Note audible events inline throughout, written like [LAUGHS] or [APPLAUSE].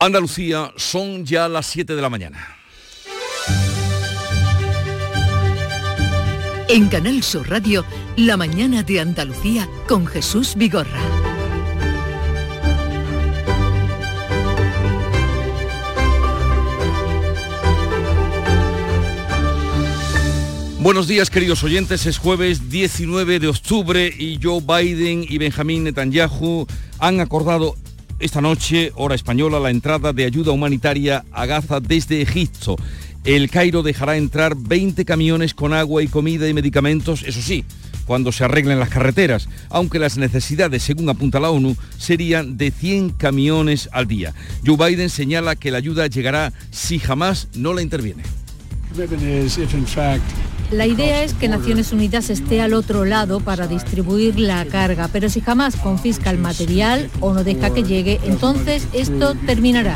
Andalucía son ya las 7 de la mañana. En Canal Sur Radio, La mañana de Andalucía con Jesús Vigorra. Buenos días queridos oyentes, es jueves 19 de octubre y Joe Biden y Benjamín Netanyahu han acordado esta noche, hora española, la entrada de ayuda humanitaria a Gaza desde Egipto. El Cairo dejará entrar 20 camiones con agua y comida y medicamentos, eso sí, cuando se arreglen las carreteras, aunque las necesidades, según apunta la ONU, serían de 100 camiones al día. Joe Biden señala que la ayuda llegará si jamás no la interviene. La idea es que Naciones Unidas esté al otro lado para distribuir la carga, pero si jamás confisca el material o no deja que llegue, entonces esto terminará.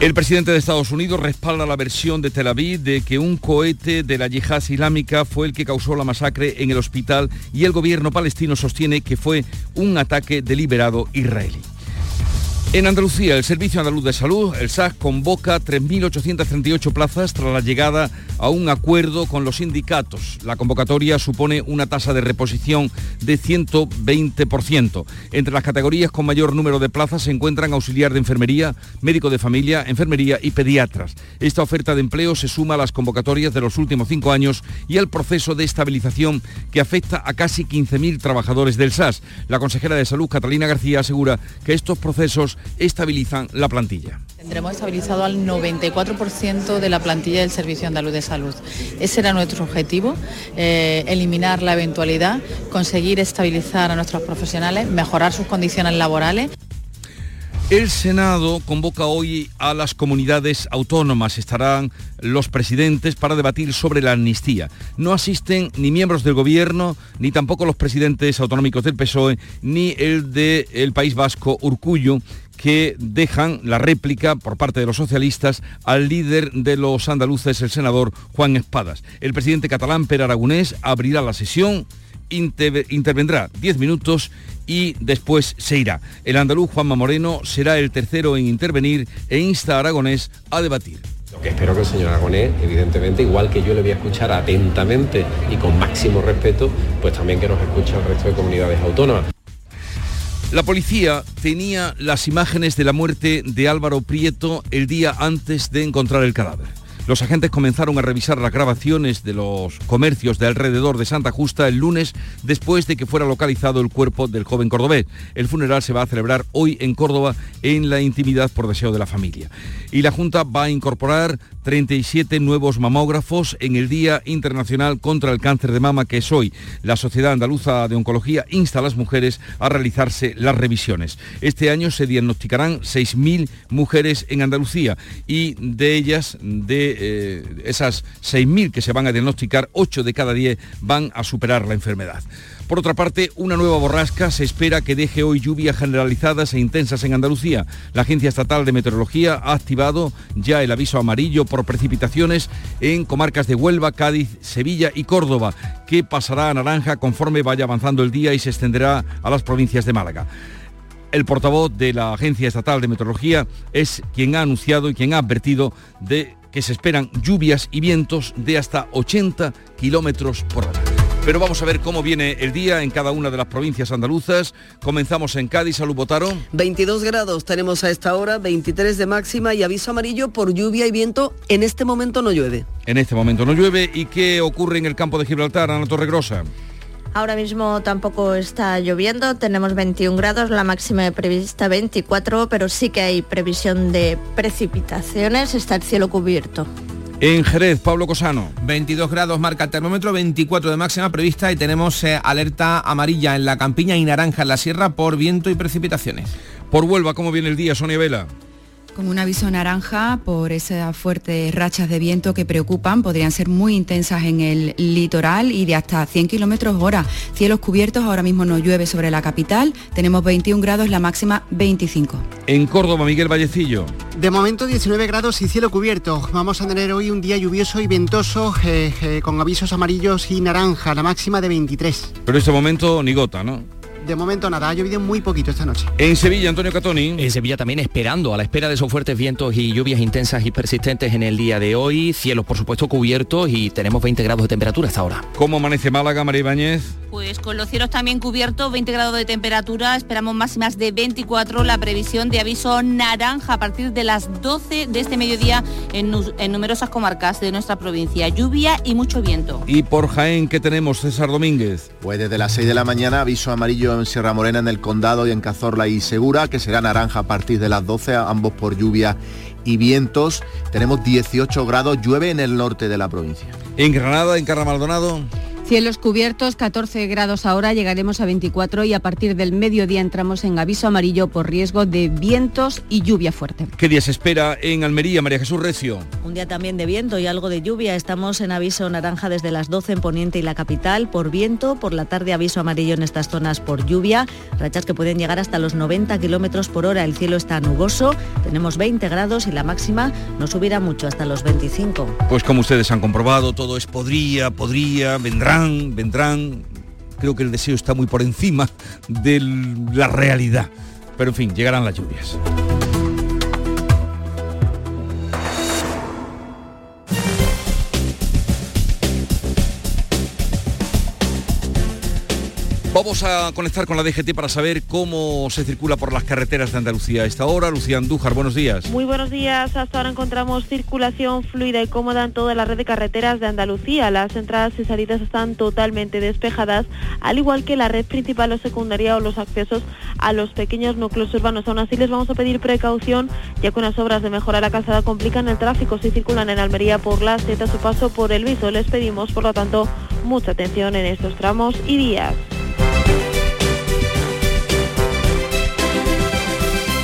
El presidente de Estados Unidos respalda la versión de Tel Aviv de que un cohete de la yihad islámica fue el que causó la masacre en el hospital y el gobierno palestino sostiene que fue un ataque deliberado israelí. En Andalucía, el Servicio Andaluz de Salud, el SAS, convoca 3.838 plazas tras la llegada a un acuerdo con los sindicatos. La convocatoria supone una tasa de reposición de 120%. Entre las categorías con mayor número de plazas se encuentran auxiliar de enfermería, médico de familia, enfermería y pediatras. Esta oferta de empleo se suma a las convocatorias de los últimos cinco años y al proceso de estabilización que afecta a casi 15.000 trabajadores del SAS. La consejera de Salud, Catalina García, asegura que estos procesos estabilizan la plantilla. Tendremos estabilizado al 94% de la plantilla del Servicio Andaluz de Salud. Ese era nuestro objetivo, eh, eliminar la eventualidad, conseguir estabilizar a nuestros profesionales, mejorar sus condiciones laborales. El Senado convoca hoy a las comunidades autónomas. Estarán los presidentes para debatir sobre la amnistía. No asisten ni miembros del gobierno, ni tampoco los presidentes autonómicos del PSOE, ni el del País Vasco, Urcullo, que dejan la réplica por parte de los socialistas al líder de los andaluces, el senador Juan Espadas. El presidente catalán Per Aragonés abrirá la sesión intervendrá 10 minutos y después se irá. El andaluz Juanma Moreno será el tercero en intervenir e insta a Aragonés a debatir. Lo que espero que el señor Aragonés, evidentemente, igual que yo le voy a escuchar atentamente y con máximo respeto, pues también que nos escuche el resto de comunidades autónomas. La policía tenía las imágenes de la muerte de Álvaro Prieto el día antes de encontrar el cadáver. Los agentes comenzaron a revisar las grabaciones de los comercios de alrededor de Santa Justa el lunes después de que fuera localizado el cuerpo del joven cordobés. El funeral se va a celebrar hoy en Córdoba en la intimidad por deseo de la familia. Y la Junta va a incorporar 37 nuevos mamógrafos en el Día Internacional contra el Cáncer de Mama, que es hoy. La Sociedad Andaluza de Oncología insta a las mujeres a realizarse las revisiones. Este año se diagnosticarán 6.000 mujeres en Andalucía y de ellas, de eh, esas 6.000 que se van a diagnosticar, 8 de cada 10 van a superar la enfermedad. Por otra parte, una nueva borrasca se espera que deje hoy lluvias generalizadas e intensas en Andalucía. La Agencia Estatal de Meteorología ha activado ya el aviso amarillo por precipitaciones en comarcas de Huelva, Cádiz, Sevilla y Córdoba, que pasará a naranja conforme vaya avanzando el día y se extenderá a las provincias de Málaga. El portavoz de la Agencia Estatal de Meteorología es quien ha anunciado y quien ha advertido de que se esperan lluvias y vientos de hasta 80 kilómetros por hora. Pero vamos a ver cómo viene el día en cada una de las provincias andaluzas. Comenzamos en Cádiz, Salud Botaro. 22 grados tenemos a esta hora, 23 de máxima y aviso amarillo por lluvia y viento. En este momento no llueve. En este momento no llueve. ¿Y qué ocurre en el campo de Gibraltar, Ana Torregrosa? Ahora mismo tampoco está lloviendo, tenemos 21 grados, la máxima prevista 24, pero sí que hay previsión de precipitaciones, está el cielo cubierto. En Jerez, Pablo Cosano. 22 grados marca el termómetro, 24 de máxima prevista y tenemos eh, alerta amarilla en la campiña y naranja en la sierra por viento y precipitaciones. Por Huelva, ¿cómo viene el día, Sonia Vela? Con un aviso naranja por esas fuertes rachas de viento que preocupan, podrían ser muy intensas en el litoral y de hasta 100 kilómetros hora. Cielos cubiertos, ahora mismo no llueve sobre la capital, tenemos 21 grados, la máxima 25. En Córdoba, Miguel Vallecillo. De momento 19 grados y cielo cubierto. Vamos a tener hoy un día lluvioso y ventoso eh, eh, con avisos amarillos y naranja, la máxima de 23. Pero en este momento ni gota, ¿no? De momento nada, ha llovido muy poquito esta noche. En Sevilla, Antonio Catoni. En Sevilla también esperando, a la espera de esos fuertes vientos y lluvias intensas y persistentes en el día de hoy. Cielos, por supuesto, cubiertos y tenemos 20 grados de temperatura hasta ahora. ¿Cómo amanece Málaga, María Ibáñez? Pues con los cielos también cubiertos, 20 grados de temperatura, esperamos máximas de 24, la previsión de aviso naranja a partir de las 12 de este mediodía en, en numerosas comarcas de nuestra provincia. Lluvia y mucho viento. ¿Y por Jaén qué tenemos, César Domínguez? Pues desde las 6 de la mañana aviso amarillo en Sierra Morena, en el Condado y en Cazorla y Segura, que será naranja a partir de las 12, ambos por lluvia y vientos. Tenemos 18 grados, llueve en el norte de la provincia. ¿En Granada, en Carra? Cielos cubiertos, 14 grados ahora, llegaremos a 24 y a partir del mediodía entramos en aviso amarillo por riesgo de vientos y lluvia fuerte. ¿Qué día se espera en Almería, María Jesús Recio? Un día también de viento y algo de lluvia. Estamos en aviso naranja desde las 12 en Poniente y la capital por viento. Por la tarde aviso amarillo en estas zonas por lluvia. Rachas que pueden llegar hasta los 90 kilómetros por hora. El cielo está nuboso. Tenemos 20 grados y la máxima no subirá mucho hasta los 25. Pues como ustedes han comprobado, todo es podría, podría, vendrá vendrán, Creo que el deseo está muy por encima de la realidad. Pero en fin, llegarán las lluvias. Vamos a conectar con la DGT para saber cómo se circula por las carreteras de Andalucía a esta hora. Lucía Andújar, buenos días. Muy buenos días. Hasta ahora encontramos circulación fluida y cómoda en toda la red de carreteras de Andalucía. Las entradas y salidas están totalmente despejadas, al igual que la red principal o secundaria o los accesos a los pequeños núcleos urbanos. Aún así les vamos a pedir precaución, ya que unas obras de mejora la calzada complican el tráfico si circulan en Almería por la Z su paso por el Viso. Les pedimos, por lo tanto, mucha atención en estos tramos y días.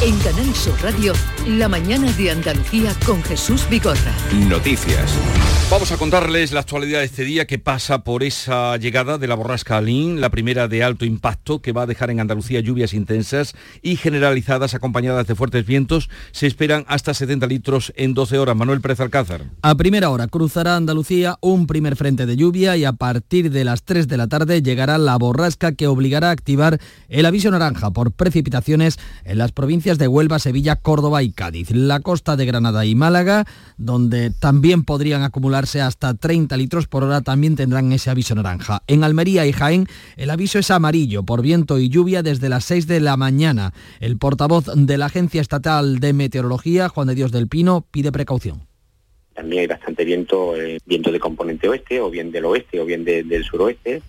En Canal Sur Radio, la mañana de Andalucía con Jesús Bigorra. Noticias. Vamos a contarles la actualidad de este día que pasa por esa llegada de la borrasca Alín, la primera de alto impacto que va a dejar en Andalucía lluvias intensas y generalizadas acompañadas de fuertes vientos. Se esperan hasta 70 litros en 12 horas. Manuel Pérez Alcázar. A primera hora cruzará Andalucía un primer frente de lluvia y a partir de las 3 de la tarde llegará la borrasca que obligará a activar el aviso naranja por precipitaciones en las provincias de Huelva, Sevilla, Córdoba y Cádiz. La costa de Granada y Málaga, donde también podrían acumularse hasta 30 litros por hora, también tendrán ese aviso naranja. En Almería y Jaén, el aviso es amarillo por viento y lluvia desde las 6 de la mañana. El portavoz de la Agencia Estatal de Meteorología, Juan de Dios del Pino, pide precaución. También hay bastante viento, eh, viento de componente oeste, o bien del oeste, o bien del suroeste,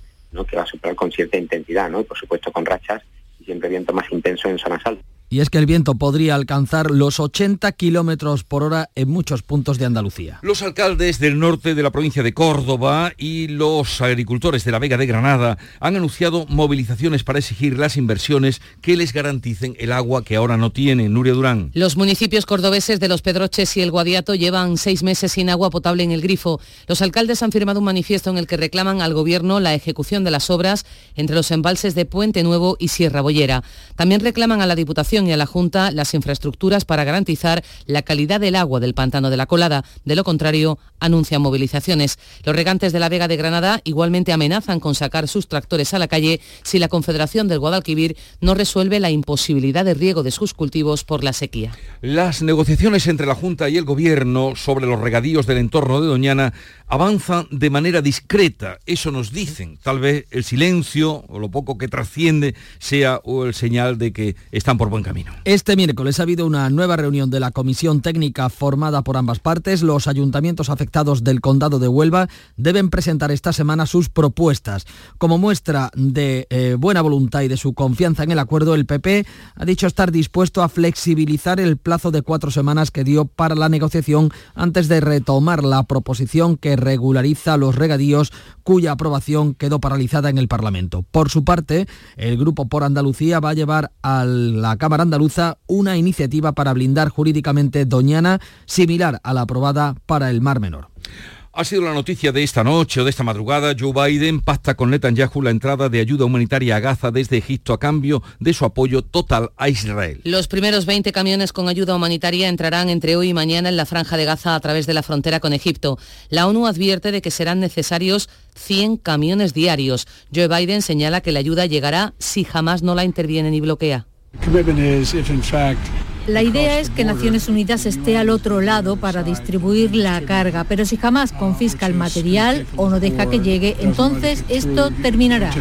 que va a soplar con cierta intensidad, y por supuesto con rachas y siempre viento más intenso en zonas altas y es que el viento podría alcanzar los 80 kilómetros por hora en muchos puntos de Andalucía. Los alcaldes del norte de la provincia de Córdoba y los agricultores de la Vega de Granada han anunciado movilizaciones para exigir las inversiones que les garanticen el agua que ahora no tienen. Nuria Durán. Los municipios cordobeses de Los Pedroches y El Guadiato llevan seis meses sin agua potable en el grifo. Los alcaldes han firmado un manifiesto en el que reclaman al gobierno la ejecución de las obras entre los embalses de Puente Nuevo y Sierra Bollera. También reclaman a la Diputación y a la Junta las infraestructuras para garantizar la calidad del agua del pantano de la Colada. De lo contrario, anuncian movilizaciones. Los regantes de la Vega de Granada igualmente amenazan con sacar sus tractores a la calle si la Confederación del Guadalquivir no resuelve la imposibilidad de riego de sus cultivos por la sequía. Las negociaciones entre la Junta y el Gobierno sobre los regadíos del entorno de Doñana avanzan de manera discreta. Eso nos dicen. Tal vez el silencio o lo poco que trasciende sea el señal de que están por buen camino. Este miércoles ha habido una nueva reunión de la comisión técnica formada por ambas partes. Los ayuntamientos afectados del condado de Huelva deben presentar esta semana sus propuestas. Como muestra de eh, buena voluntad y de su confianza en el acuerdo, el PP ha dicho estar dispuesto a flexibilizar el plazo de cuatro semanas que dio para la negociación antes de retomar la proposición que regulariza los regadíos cuya aprobación quedó paralizada en el Parlamento. Por su parte, el Grupo por Andalucía va a llevar a la Cámara Andaluza una iniciativa para blindar jurídicamente Doñana, similar a la aprobada para el Mar Menor. Ha sido la noticia de esta noche o de esta madrugada. Joe Biden pacta con Netanyahu la entrada de ayuda humanitaria a Gaza desde Egipto a cambio de su apoyo total a Israel. Los primeros 20 camiones con ayuda humanitaria entrarán entre hoy y mañana en la franja de Gaza a través de la frontera con Egipto. La ONU advierte de que serán necesarios 100 camiones diarios. Joe Biden señala que la ayuda llegará si jamás no la interviene ni bloquea. La idea es que Naciones Unidas esté al otro lado para distribuir la carga, pero si jamás confisca el material o no deja que llegue, entonces esto terminará.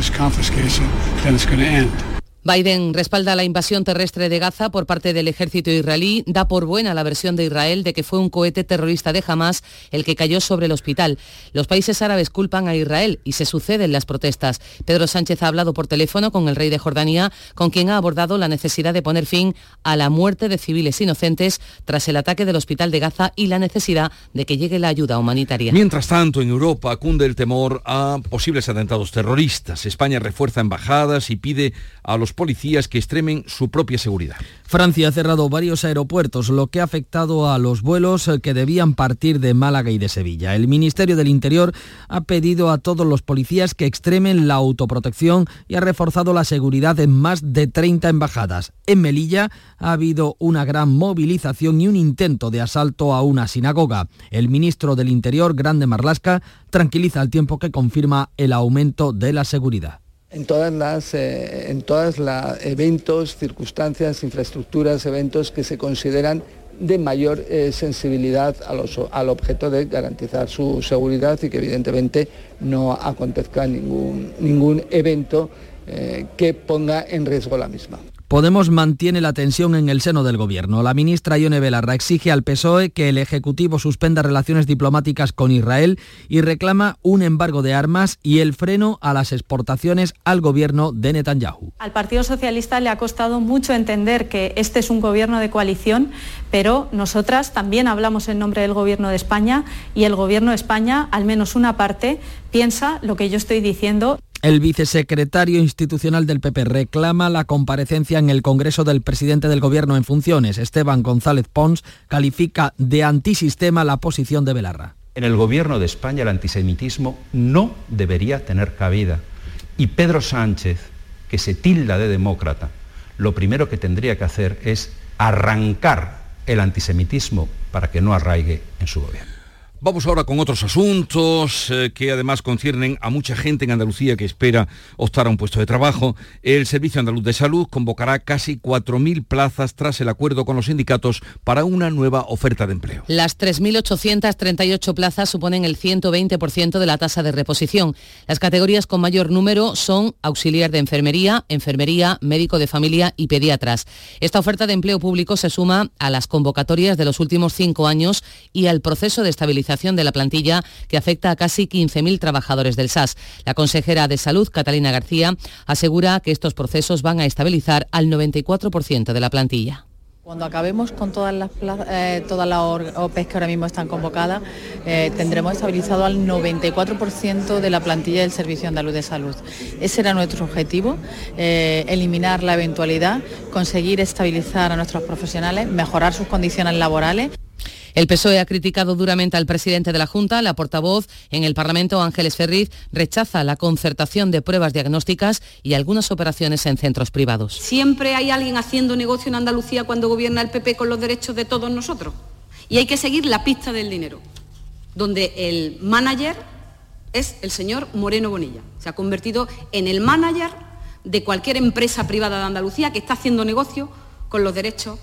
Biden respalda la invasión terrestre de Gaza por parte del ejército israelí, da por buena la versión de Israel de que fue un cohete terrorista de Hamas el que cayó sobre el hospital. Los países árabes culpan a Israel y se suceden las protestas. Pedro Sánchez ha hablado por teléfono con el rey de Jordania, con quien ha abordado la necesidad de poner fin a la muerte de civiles inocentes tras el ataque del hospital de Gaza y la necesidad de que llegue la ayuda humanitaria. Mientras tanto, en Europa cunde el temor a posibles atentados terroristas. España refuerza embajadas y pide a los policías que extremen su propia seguridad. Francia ha cerrado varios aeropuertos, lo que ha afectado a los vuelos que debían partir de Málaga y de Sevilla. El Ministerio del Interior ha pedido a todos los policías que extremen la autoprotección y ha reforzado la seguridad en más de 30 embajadas. En Melilla ha habido una gran movilización y un intento de asalto a una sinagoga. El ministro del Interior, Grande Marlasca, tranquiliza al tiempo que confirma el aumento de la seguridad en todas las eh, en todas eventos, circunstancias, infraestructuras, eventos que se consideran de mayor eh, sensibilidad al objeto de garantizar su seguridad y que evidentemente no acontezca ningún, ningún evento eh, que ponga en riesgo la misma. Podemos mantiene la tensión en el seno del gobierno. La ministra Ione Belarra exige al PSOE que el Ejecutivo suspenda relaciones diplomáticas con Israel y reclama un embargo de armas y el freno a las exportaciones al gobierno de Netanyahu. Al Partido Socialista le ha costado mucho entender que este es un gobierno de coalición, pero nosotras también hablamos en nombre del gobierno de España y el gobierno de España, al menos una parte, piensa lo que yo estoy diciendo. El vicesecretario institucional del PP reclama la comparecencia en el Congreso del presidente del Gobierno en funciones. Esteban González Pons califica de antisistema la posición de Belarra. En el Gobierno de España el antisemitismo no debería tener cabida. Y Pedro Sánchez, que se tilda de demócrata, lo primero que tendría que hacer es arrancar el antisemitismo para que no arraigue en su gobierno. Vamos ahora con otros asuntos eh, que además conciernen a mucha gente en Andalucía que espera optar a un puesto de trabajo. El Servicio Andaluz de Salud convocará casi 4.000 plazas tras el acuerdo con los sindicatos para una nueva oferta de empleo. Las 3.838 plazas suponen el 120% de la tasa de reposición. Las categorías con mayor número son auxiliar de enfermería, enfermería, médico de familia y pediatras. Esta oferta de empleo público se suma a las convocatorias de los últimos cinco años y al proceso de estabilización de la plantilla que afecta a casi 15.000 trabajadores del SAS. La consejera de Salud, Catalina García, asegura que estos procesos van a estabilizar al 94% de la plantilla. Cuando acabemos con todas las, eh, todas las OPEs que ahora mismo están convocadas, eh, tendremos estabilizado al 94% de la plantilla del Servicio Andaluz de Salud. Ese era nuestro objetivo, eh, eliminar la eventualidad, conseguir estabilizar a nuestros profesionales, mejorar sus condiciones laborales. El PSOE ha criticado duramente al presidente de la Junta. La portavoz en el Parlamento, Ángeles Ferriz, rechaza la concertación de pruebas diagnósticas y algunas operaciones en centros privados. Siempre hay alguien haciendo negocio en Andalucía cuando gobierna el PP con los derechos de todos nosotros. Y hay que seguir la pista del dinero, donde el manager es el señor Moreno Bonilla. Se ha convertido en el manager de cualquier empresa privada de Andalucía que está haciendo negocio con los derechos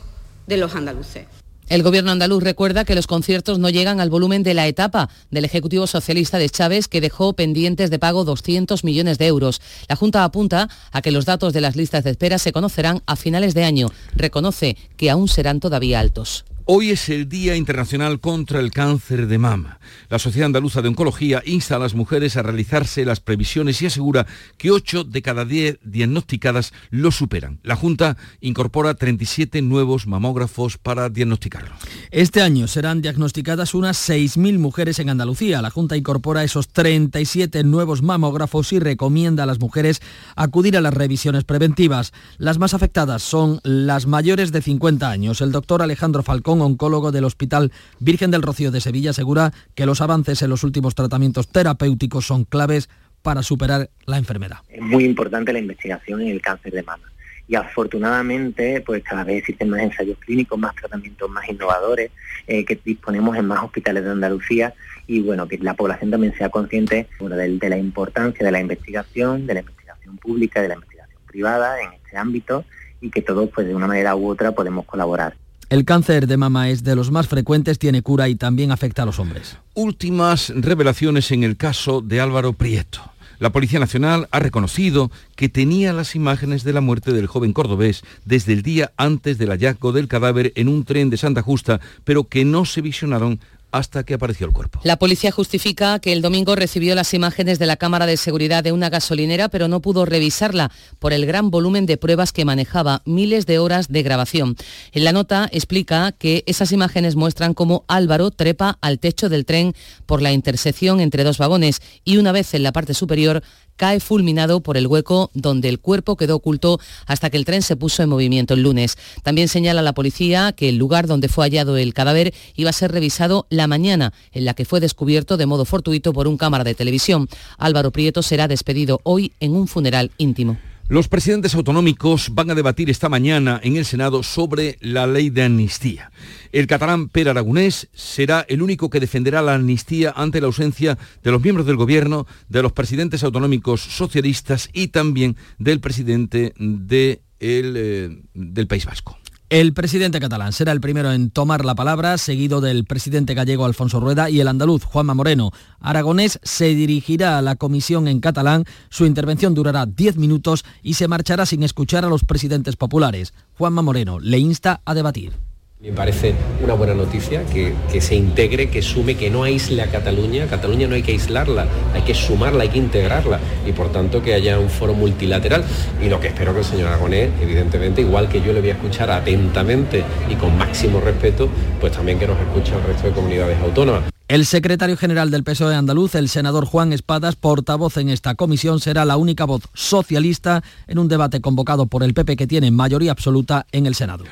de los andaluces. El gobierno andaluz recuerda que los conciertos no llegan al volumen de la etapa del Ejecutivo Socialista de Chávez, que dejó pendientes de pago 200 millones de euros. La Junta apunta a que los datos de las listas de espera se conocerán a finales de año. Reconoce que aún serán todavía altos. Hoy es el Día Internacional contra el Cáncer de Mama. La Sociedad Andaluza de Oncología insta a las mujeres a realizarse las previsiones y asegura que 8 de cada 10 diagnosticadas lo superan. La Junta incorpora 37 nuevos mamógrafos para diagnosticarlo. Este año serán diagnosticadas unas 6.000 mujeres en Andalucía. La Junta incorpora esos 37 nuevos mamógrafos y recomienda a las mujeres acudir a las revisiones preventivas. Las más afectadas son las mayores de 50 años. El doctor Alejandro Falcón oncólogo del Hospital Virgen del Rocío de Sevilla, asegura que los avances en los últimos tratamientos terapéuticos son claves para superar la enfermedad. Es muy importante la investigación en el cáncer de mama y afortunadamente pues cada vez existen más ensayos clínicos, más tratamientos más innovadores eh, que disponemos en más hospitales de Andalucía y bueno, que la población también sea consciente de, de, la importancia de la investigación, de la investigación pública, de la investigación privada en este ámbito y que todos pues de una manera u otra podemos colaborar. El cáncer de mama es de los más frecuentes, tiene cura y también afecta a los hombres. Últimas revelaciones en el caso de Álvaro Prieto. La Policía Nacional ha reconocido que tenía las imágenes de la muerte del joven cordobés desde el día antes del hallazgo del cadáver en un tren de Santa Justa, pero que no se visionaron hasta que apareció el cuerpo. La policía justifica que el domingo recibió las imágenes de la cámara de seguridad de una gasolinera, pero no pudo revisarla por el gran volumen de pruebas que manejaba, miles de horas de grabación. En la nota explica que esas imágenes muestran cómo Álvaro trepa al techo del tren por la intersección entre dos vagones y una vez en la parte superior cae fulminado por el hueco donde el cuerpo quedó oculto hasta que el tren se puso en movimiento el lunes. También señala la policía que el lugar donde fue hallado el cadáver iba a ser revisado la mañana, en la que fue descubierto de modo fortuito por un cámara de televisión. Álvaro Prieto será despedido hoy en un funeral íntimo. Los presidentes autonómicos van a debatir esta mañana en el Senado sobre la ley de amnistía. El catalán Per Aragonés será el único que defenderá la amnistía ante la ausencia de los miembros del gobierno, de los presidentes autonómicos socialistas y también del presidente de eh, del País Vasco. El presidente catalán será el primero en tomar la palabra, seguido del presidente gallego Alfonso Rueda y el andaluz Juanma Moreno. Aragonés se dirigirá a la comisión en catalán, su intervención durará 10 minutos y se marchará sin escuchar a los presidentes populares. Juanma Moreno le insta a debatir. Me parece una buena noticia que, se integre, que sume, que no aísle a Cataluña. Cataluña no hay que aislarla, hay que sumarla, hay que integrarla y por tanto que haya un foro multilateral. Y lo que espero que el señor Aragonés, evidentemente, igual que yo le voy a escuchar atentamente y con máximo respeto, pues también que nos escuche el resto de comunidades autónomas. El secretario general del PSOE andaluz, el senador Juan Espadas, portavoz en esta comisión, será la única voz socialista en un debate convocado por el PP que tiene mayoría absoluta en el Senado.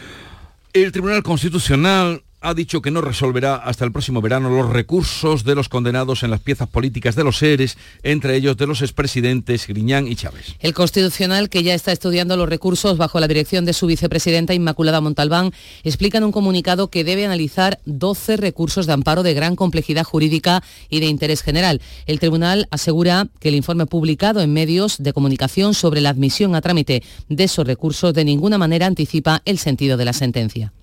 El Tribunal Constitucional ha dicho que no resolverá hasta el próximo verano los recursos de los condenados en las piezas políticas de los seres, entre ellos de los expresidentes Griñán y Chávez. El Constitucional, que ya está estudiando los recursos bajo la dirección de su vicepresidenta Inmaculada Montalbán, explica en un comunicado que debe analizar 12 recursos de amparo de gran complejidad jurídica y de interés general. El tribunal asegura que el informe publicado en medios de comunicación sobre la admisión a trámite de esos recursos de ninguna manera anticipa el sentido de la sentencia.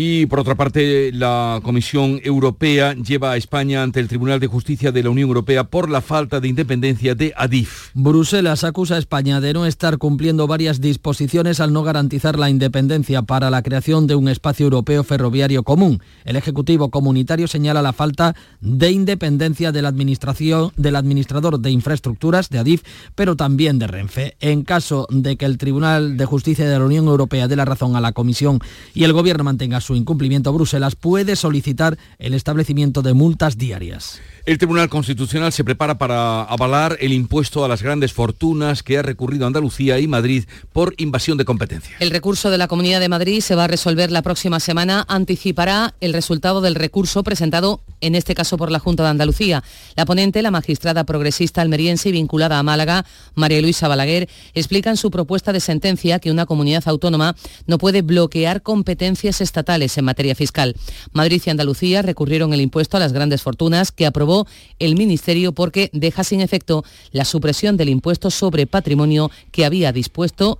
Y por otra parte, la Comisión Europea lleva a España ante el Tribunal de Justicia de la Unión Europea por la falta de independencia de Adif. Bruselas acusa a España de no estar cumpliendo varias disposiciones al no garantizar la independencia para la creación de un espacio europeo ferroviario común. El Ejecutivo Comunitario señala la falta de independencia de la administración del administrador de infraestructuras de Adif, pero también de Renfe. En caso de que el Tribunal de Justicia de la Unión Europea dé la razón a la Comisión y el Gobierno mantenga su incumplimiento, Bruselas puede solicitar el establecimiento de multas diarias. El Tribunal Constitucional se prepara para avalar el impuesto a las grandes fortunas que ha recurrido Andalucía y Madrid por invasión de competencia. El recurso de la Comunidad de Madrid se va a resolver la próxima semana. Anticipará el resultado del recurso presentado, en este caso por la Junta de Andalucía. La ponente, la magistrada progresista almeriense y vinculada a Málaga, María Luisa Balaguer, explica en su propuesta de sentencia que una comunidad autónoma no puede bloquear competencias estatales en materia fiscal. Madrid y Andalucía recurrieron el impuesto a las grandes fortunas que aprobó el Ministerio porque deja sin efecto la supresión del impuesto sobre patrimonio que había dispuesto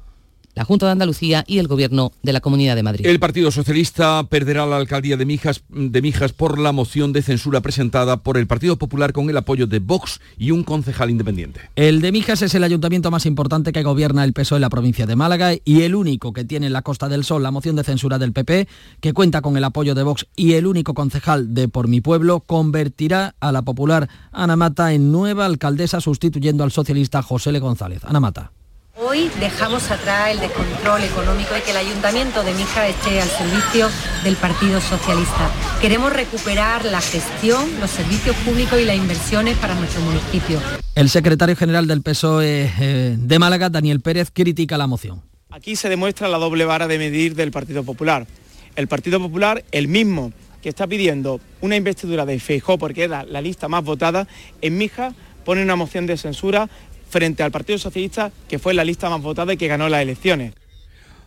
la Junta de Andalucía y el Gobierno de la Comunidad de Madrid. El Partido Socialista perderá la alcaldía de Mijas, de Mijas por la moción de censura presentada por el Partido Popular con el apoyo de Vox y un concejal independiente. El de Mijas es el ayuntamiento más importante que gobierna el PSOE en la provincia de Málaga y el único que tiene en la Costa del Sol la moción de censura del PP, que cuenta con el apoyo de Vox y el único concejal de Por mi Pueblo, convertirá a la popular Ana Mata en nueva alcaldesa sustituyendo al socialista José Le González. Ana Mata. Hoy dejamos atrás el descontrol económico y que el Ayuntamiento de Mijas esté al servicio del Partido Socialista. Queremos recuperar la gestión, los servicios públicos y las inversiones para nuestro municipio. El secretario general del PSOE eh, de Málaga, Daniel Pérez, critica la moción. Aquí se demuestra la doble vara de medir del Partido Popular. El Partido Popular, el mismo que está pidiendo una investidura de Feijó porque era la lista más votada, en Mijas pone una moción de censura frente al Partido Socialista, que fue la lista más votada y que ganó las elecciones.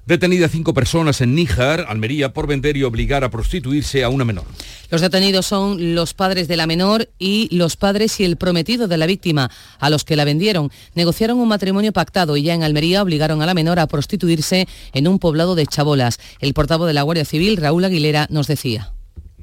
Detenida cinco personas en Níjar, Almería, por vender y obligar a prostituirse a una menor. Los detenidos son los padres de la menor y los padres y el prometido de la víctima, a los que la vendieron. Negociaron un matrimonio pactado y ya en Almería obligaron a la menor a prostituirse en un poblado de Chabolas. El portavoz de la Guardia Civil, Raúl Aguilera, nos decía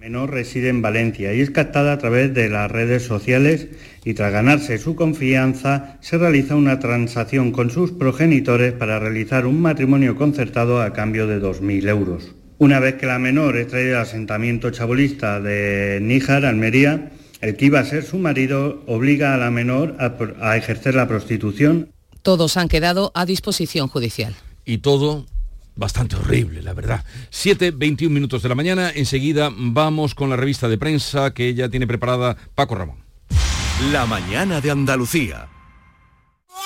menor reside en Valencia y es captada a través de las redes sociales y tras ganarse su confianza se realiza una transacción con sus progenitores para realizar un matrimonio concertado a cambio de 2.000 euros. Una vez que la menor es traída al asentamiento chabolista de Níjar, Almería, el que iba a ser su marido obliga a la menor a, a ejercer la prostitución. Todos han quedado a disposición judicial. Y todo bastante horrible, la verdad. 7, 21 minutos de la mañana, enseguida vamos con la revista de prensa que ya tiene preparada Paco Ramón. La mañana de Andalucía.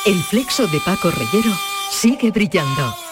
El flexo de Paco Reyero sigue brillando.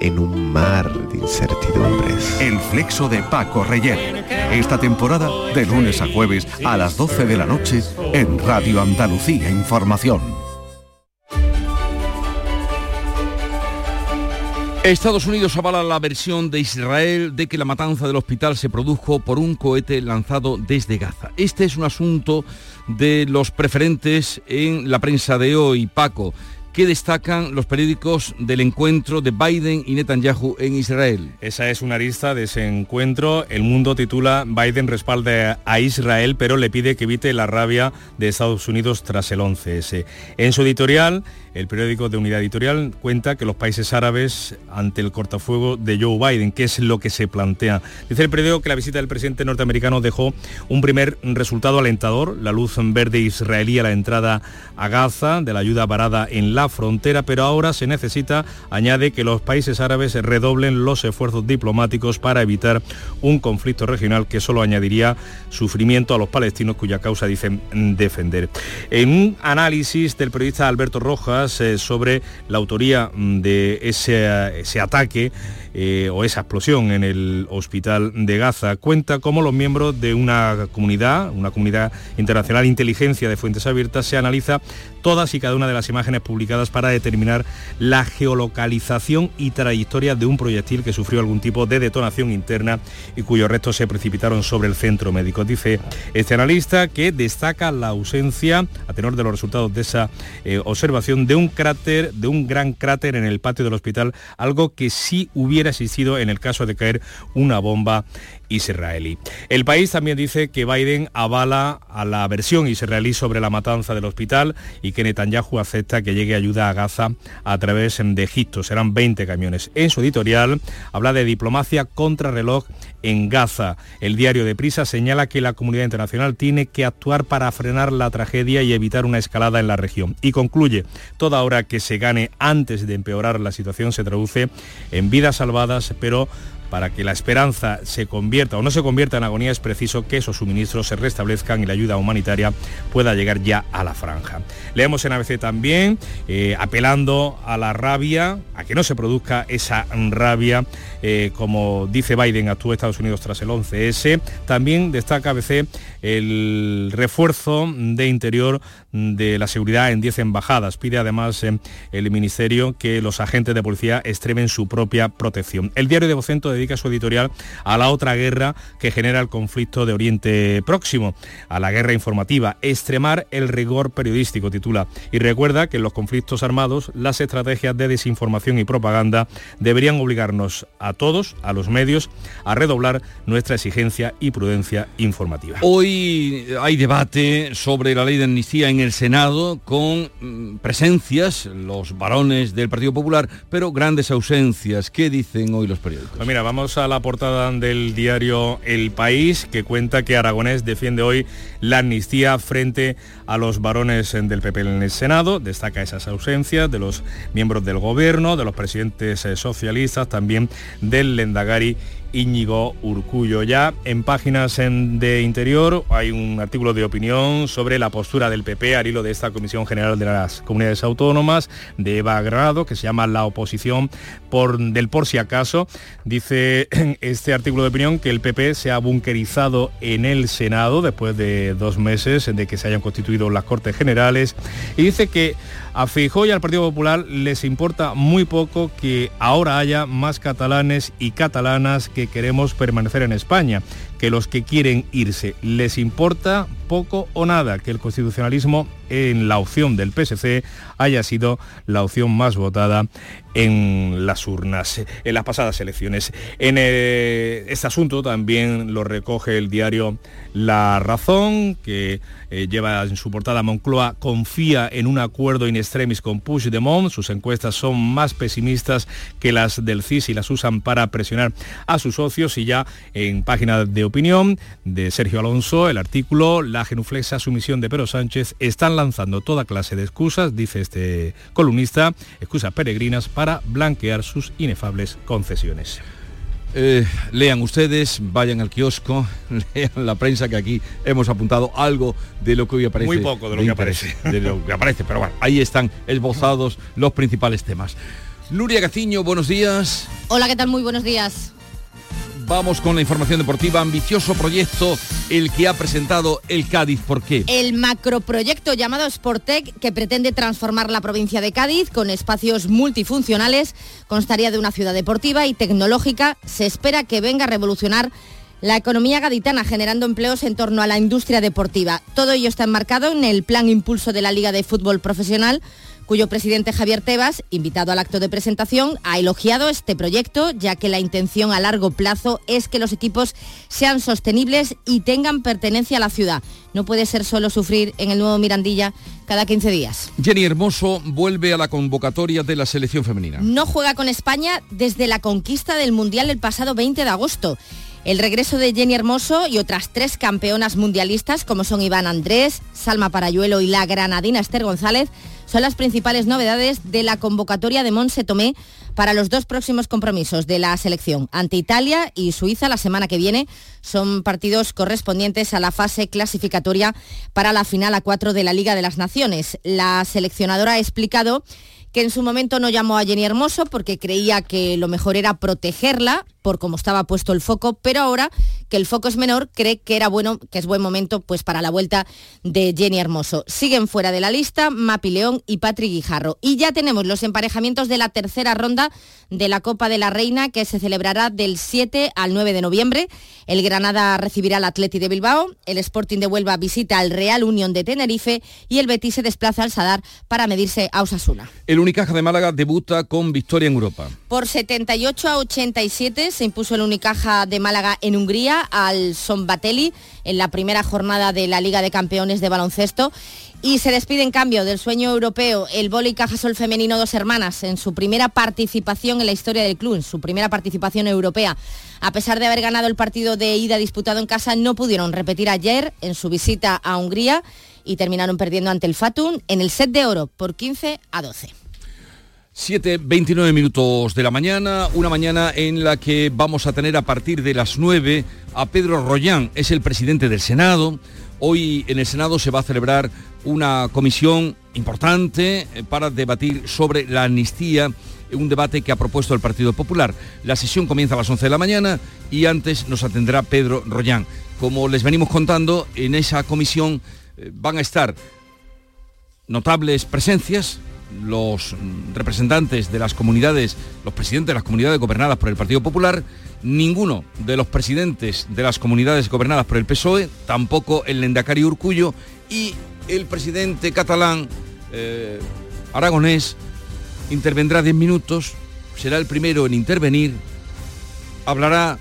en un mar de incertidumbres. El flexo de Paco Reyer. Esta temporada de lunes a jueves a las 12 de la noche en Radio Andalucía Información. Estados Unidos avala la versión de Israel de que la matanza del hospital se produjo por un cohete lanzado desde Gaza. Este es un asunto de los preferentes en la prensa de hoy, Paco. ¿Qué destacan los periódicos del encuentro de Biden y Netanyahu en Israel? Esa es una lista de ese encuentro. El mundo titula Biden respalda a Israel, pero le pide que evite la rabia de Estados Unidos tras el 11S. En su editorial, el periódico de Unidad Editorial cuenta que los países árabes ante el cortafuego de Joe Biden, que es lo que se plantea. Dice el periódico que la visita del presidente norteamericano dejó un primer resultado alentador, la luz verde israelí a la entrada a Gaza, de la ayuda varada en la frontera, pero ahora se necesita, añade, que los países árabes redoblen los esfuerzos diplomáticos para evitar un conflicto regional que solo añadiría sufrimiento a los palestinos cuya causa dicen defender. En un análisis del periodista Alberto Rojas, sobre la autoría mm, de ese, ese ataque eh, o esa explosión en el hospital de Gaza. Cuenta cómo los miembros de una comunidad, una comunidad internacional inteligencia de fuentes abiertas, se analiza todas y cada una de las imágenes publicadas para determinar la geolocalización y trayectoria de un proyectil que sufrió algún tipo de detonación interna y cuyos restos se precipitaron sobre el centro médico. Dice este analista que destaca la ausencia, a tenor de los resultados de esa eh, observación, de un cráter, de un gran cráter en el patio del hospital, algo que sí hubiera existido en el caso de caer una bomba israelí. El país también dice que Biden avala a la versión israelí sobre la matanza del hospital y que Netanyahu acepta que llegue ayuda a Gaza a través de Egipto. Serán 20 camiones. En su editorial habla de diplomacia contra reloj en Gaza. El diario de Prisa señala que la comunidad internacional tiene que actuar para frenar la tragedia y evitar una escalada en la región. Y concluye, toda hora que se gane antes de empeorar la situación se traduce en vidas salvadas, pero para que la esperanza se convierta o no se convierta en agonía es preciso que esos suministros se restablezcan y la ayuda humanitaria pueda llegar ya a la franja. Leemos en ABC también eh, apelando a la rabia, a que no se produzca esa rabia, eh, como dice Biden, actúa Estados Unidos tras el 11S. También destaca ABC el refuerzo de interior de la seguridad en 10 embajadas. Pide además eh, el Ministerio que los agentes de policía extremen su propia protección. El diario de Vocento dedica su editorial a la otra guerra que genera el conflicto de Oriente Próximo, a la guerra informativa. Extremar el rigor periodístico, titula. Y recuerda que en los conflictos armados las estrategias de desinformación y propaganda deberían obligarnos a todos, a los medios, a redoblar nuestra exigencia y prudencia informativa. Hoy hay debate sobre la ley de amnistía en el Senado con mm, presencias, los varones del Partido Popular, pero grandes ausencias. ¿Qué dicen hoy los periódicos? Pues mira, vamos a la portada del diario El País, que cuenta que Aragonés defiende hoy la amnistía frente a los varones del PP en el Senado. Destaca esas ausencias de los miembros del gobierno, de los presidentes eh, socialistas, también del Lendagari Íñigo Urcullo. Ya en páginas de interior hay un artículo de opinión sobre la postura del PP al hilo de esta Comisión General de las Comunidades Autónomas de Eva Grado, que se llama La oposición del por si acaso. Dice [CLEARS THROAT] este artículo de opinión que el PP se ha bunkerizado en el Senado después de dos meses de que se hayan constituido las Cortes Generales y dice que a Feijóo y al Partido Popular les importa muy poco que ahora haya más catalanes y catalanas que queremos permanecer en España, que los que quieren irse les importa poco o nada que el constitucionalismo en la opción del PSC haya sido la opción más votada en las urnas, en las pasadas elecciones. En eh, este asunto también lo recoge el diario La Razón, que eh, lleva en su portada Moncloa, confía en un acuerdo in extremis con Puigdemont. Sus encuestas son más pesimistas que las del CIS y las usan para presionar a sus socios. Y ya en página de opinión de Sergio Alonso, el artículo La genuflexa sumisión de Pedro Sánchez están lanzando toda clase de excusas, dice este columnista, excusas peregrinas para blanquear sus inefables concesiones. Eh, lean ustedes, vayan al kiosco, [LAUGHS] lean la prensa que aquí hemos apuntado algo de lo que hoy aparece. Muy poco de lo que aparece. De lo que aparece, pero bueno, ahí están esbozados los principales temas. Nuria Gaciño, buenos días. Hola, ¿qué tal? Muy buenos días. Vamos con la información deportiva. Ambicioso proyecto el que ha presentado el Cádiz. ¿Por qué? El macroproyecto llamado Sportec, que pretende transformar la provincia de Cádiz con espacios multifuncionales, constaría de una ciudad deportiva y tecnológica. Se espera que venga a revolucionar la economía gaditana, generando empleos en torno a la industria deportiva. Todo ello está enmarcado en el plan impulso de la Liga de Fútbol Profesional cuyo presidente Javier Tebas, invitado al acto de presentación, ha elogiado este proyecto, ya que la intención a largo plazo es que los equipos sean sostenibles y tengan pertenencia a la ciudad. No puede ser solo sufrir en el nuevo Mirandilla cada 15 días. Jenny Hermoso vuelve a la convocatoria de la selección femenina. No juega con España desde la conquista del Mundial el pasado 20 de agosto. El regreso de Jenny Hermoso y otras tres campeonas mundialistas como son Iván Andrés, Salma Parayuelo y la granadina Esther González son las principales novedades de la convocatoria de Monse Tomé para los dos próximos compromisos de la selección ante Italia y Suiza la semana que viene. Son partidos correspondientes a la fase clasificatoria para la final a cuatro de la Liga de las Naciones. La seleccionadora ha explicado que en su momento no llamó a Jenny Hermoso porque creía que lo mejor era protegerla por cómo estaba puesto el foco, pero ahora que el foco es menor, cree que era bueno, que es buen momento pues para la vuelta de Jenny Hermoso. Siguen fuera de la lista Mapi León y Patrick Guijarro. Y ya tenemos los emparejamientos de la tercera ronda de la Copa de la Reina que se celebrará del 7 al 9 de noviembre. El Granada recibirá al Atleti de Bilbao, el Sporting de Huelva visita al Real Unión de Tenerife y el Betis se desplaza al Sadar para medirse a Osasuna. El Unicaja de Málaga debuta con victoria en Europa. Por 78 a 87 se impuso el Unicaja de Málaga en Hungría al Sombatelli en la primera jornada de la Liga de Campeones de Baloncesto. Y se despide en cambio del sueño europeo el Boli Cajasol femenino Dos Hermanas en su primera participación en la historia del club, en su primera participación europea. A pesar de haber ganado el partido de ida disputado en casa, no pudieron repetir ayer en su visita a Hungría y terminaron perdiendo ante el Fatun en el set de oro por 15 a 12. 7.29 minutos de la mañana, una mañana en la que vamos a tener a partir de las 9 a Pedro Rollán, es el presidente del Senado. Hoy en el Senado se va a celebrar una comisión importante eh, para debatir sobre la amnistía, un debate que ha propuesto el Partido Popular. La sesión comienza a las 11 de la mañana y antes nos atenderá Pedro Rollán. Como les venimos contando, en esa comisión eh, van a estar notables presencias, los representantes de las comunidades, los presidentes de las comunidades gobernadas por el Partido Popular, ninguno de los presidentes de las comunidades gobernadas por el PSOE, tampoco el Lendacari Urcullo y el presidente catalán eh, aragonés intervendrá 10 minutos, será el primero en intervenir, hablará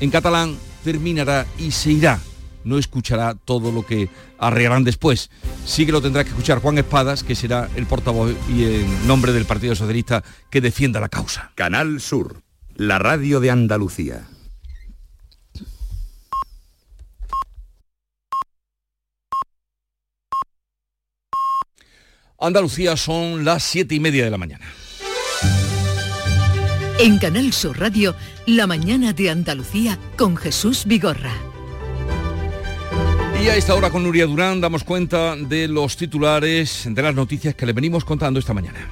en catalán, terminará y se irá no escuchará todo lo que arreglarán después. Sí que lo tendrá que escuchar Juan Espadas, que será el portavoz y en nombre del Partido Socialista que defienda la causa. Canal Sur, la radio de Andalucía. Andalucía son las siete y media de la mañana. En Canal Sur Radio, la mañana de Andalucía con Jesús Vigorra. Y a esta hora con Nuria Durán damos cuenta de los titulares de las noticias que le venimos contando esta mañana.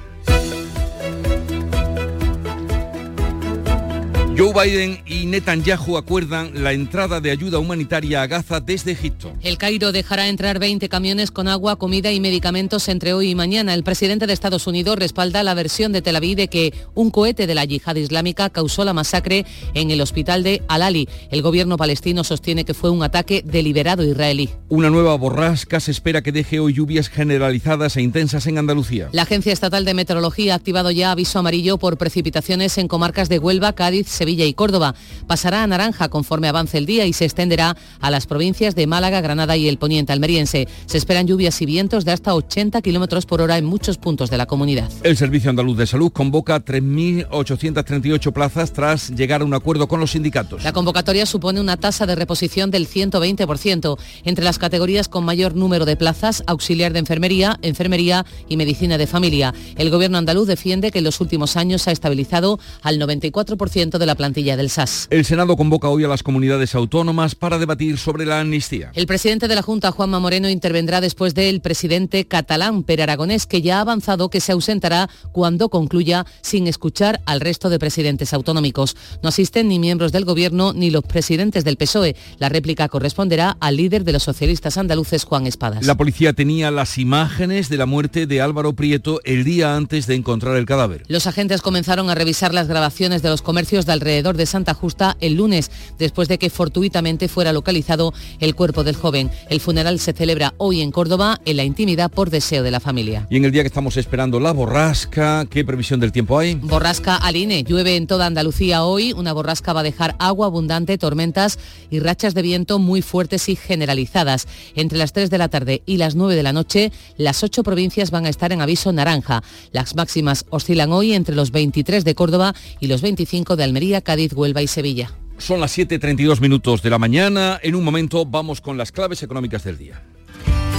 Joe Biden y Netanyahu acuerdan la entrada de ayuda humanitaria a Gaza desde Egipto. El Cairo dejará entrar 20 camiones con agua, comida y medicamentos entre hoy y mañana. El presidente de Estados Unidos respalda la versión de Tel Aviv de que un cohete de la yihad islámica causó la masacre en el hospital de Al-Ali. El gobierno palestino sostiene que fue un ataque deliberado israelí. Una nueva borrasca se espera que deje hoy lluvias generalizadas e intensas en Andalucía. La Agencia Estatal de Meteorología ha activado ya aviso amarillo por precipitaciones en comarcas de Huelva, Cádiz, Sevilla y Córdoba. Pasará a naranja conforme avance el día y se extenderá a las provincias de Málaga, Granada y el poniente almeriense. Se esperan lluvias y vientos de hasta 80 kilómetros por hora en muchos puntos de la comunidad. El Servicio Andaluz de Salud convoca 3.838 plazas tras llegar a un acuerdo con los sindicatos. La convocatoria supone una tasa de reposición del 120%. Entre las categorías con mayor número de plazas, auxiliar de enfermería, enfermería y medicina de familia. El gobierno andaluz defiende que en los últimos años ha estabilizado al 94% de la plantilla del SAS. El Senado convoca hoy a las comunidades autónomas para debatir sobre la amnistía. El presidente de la Junta, Juanma Moreno, intervendrá después del presidente catalán, Per Aragonés, que ya ha avanzado que se ausentará cuando concluya sin escuchar al resto de presidentes autonómicos. No asisten ni miembros del Gobierno ni los presidentes del PSOE. La réplica corresponderá al líder de los socialistas andaluces, Juan Espadas. La policía tenía las imágenes de la muerte de Álvaro Prieto el día antes de encontrar el cadáver. Los agentes comenzaron a revisar las grabaciones de los comercios de alrededor de Santa Justa el lunes, después de que fortuitamente fuera localizado el cuerpo del joven. El funeral se celebra hoy en Córdoba, en la intimidad por deseo de la familia. Y en el día que estamos esperando la borrasca, ¿qué previsión del tiempo hay? Borrasca Aline, llueve en toda Andalucía hoy. Una borrasca va a dejar agua abundante, tormentas y rachas de viento muy fuertes y generalizadas. Entre las 3 de la tarde y las 9 de la noche, las ocho provincias van a estar en aviso naranja. Las máximas oscilan hoy entre los 23 de Córdoba y los 25 de Almería, Cádiz, Huelva y Sevilla. Son las 7.32 minutos de la mañana. En un momento vamos con las claves económicas del día.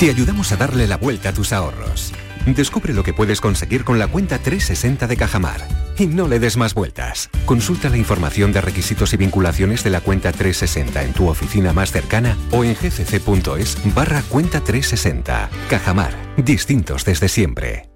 Te ayudamos a darle la vuelta a tus ahorros. Descubre lo que puedes conseguir con la cuenta 360 de Cajamar. Y no le des más vueltas. Consulta la información de requisitos y vinculaciones de la cuenta 360 en tu oficina más cercana o en gcc.es barra cuenta 360. Cajamar. Distintos desde siempre.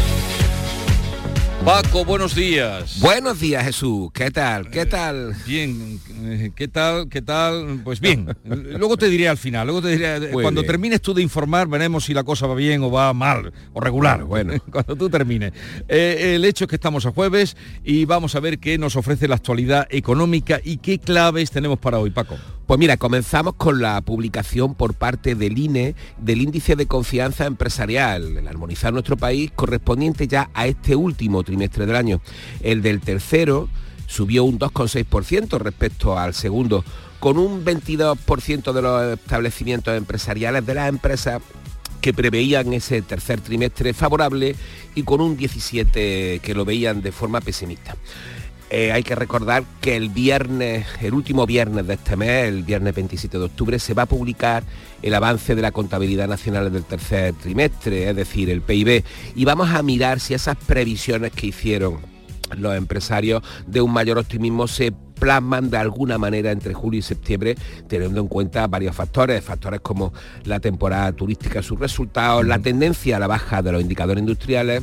Paco, buenos días. Buenos días, Jesús. ¿Qué tal? ¿Qué tal? Bien, eh, ¿qué tal? ¿Qué tal? Pues bien. [LAUGHS] luego te diré al final, luego te diré, Muy cuando bien. termines tú de informar, veremos si la cosa va bien o va mal o regular. Bueno, [LAUGHS] cuando tú termines. Eh, el hecho es que estamos a jueves y vamos a ver qué nos ofrece la actualidad económica y qué claves tenemos para hoy, Paco. Pues mira, comenzamos con la publicación por parte del INE del índice de confianza empresarial, el armonizar nuestro país correspondiente ya a este último trimestre del año. El del tercero subió un 2,6% respecto al segundo, con un 22% de los establecimientos empresariales de las empresas que preveían ese tercer trimestre favorable y con un 17 que lo veían de forma pesimista. Eh, hay que recordar que el viernes, el último viernes de este mes, el viernes 27 de octubre, se va a publicar el avance de la contabilidad nacional del tercer trimestre, es decir, el PIB, y vamos a mirar si esas previsiones que hicieron los empresarios de un mayor optimismo se plasman de alguna manera entre julio y septiembre, teniendo en cuenta varios factores, factores como la temporada turística, sus resultados, la tendencia a la baja de los indicadores industriales,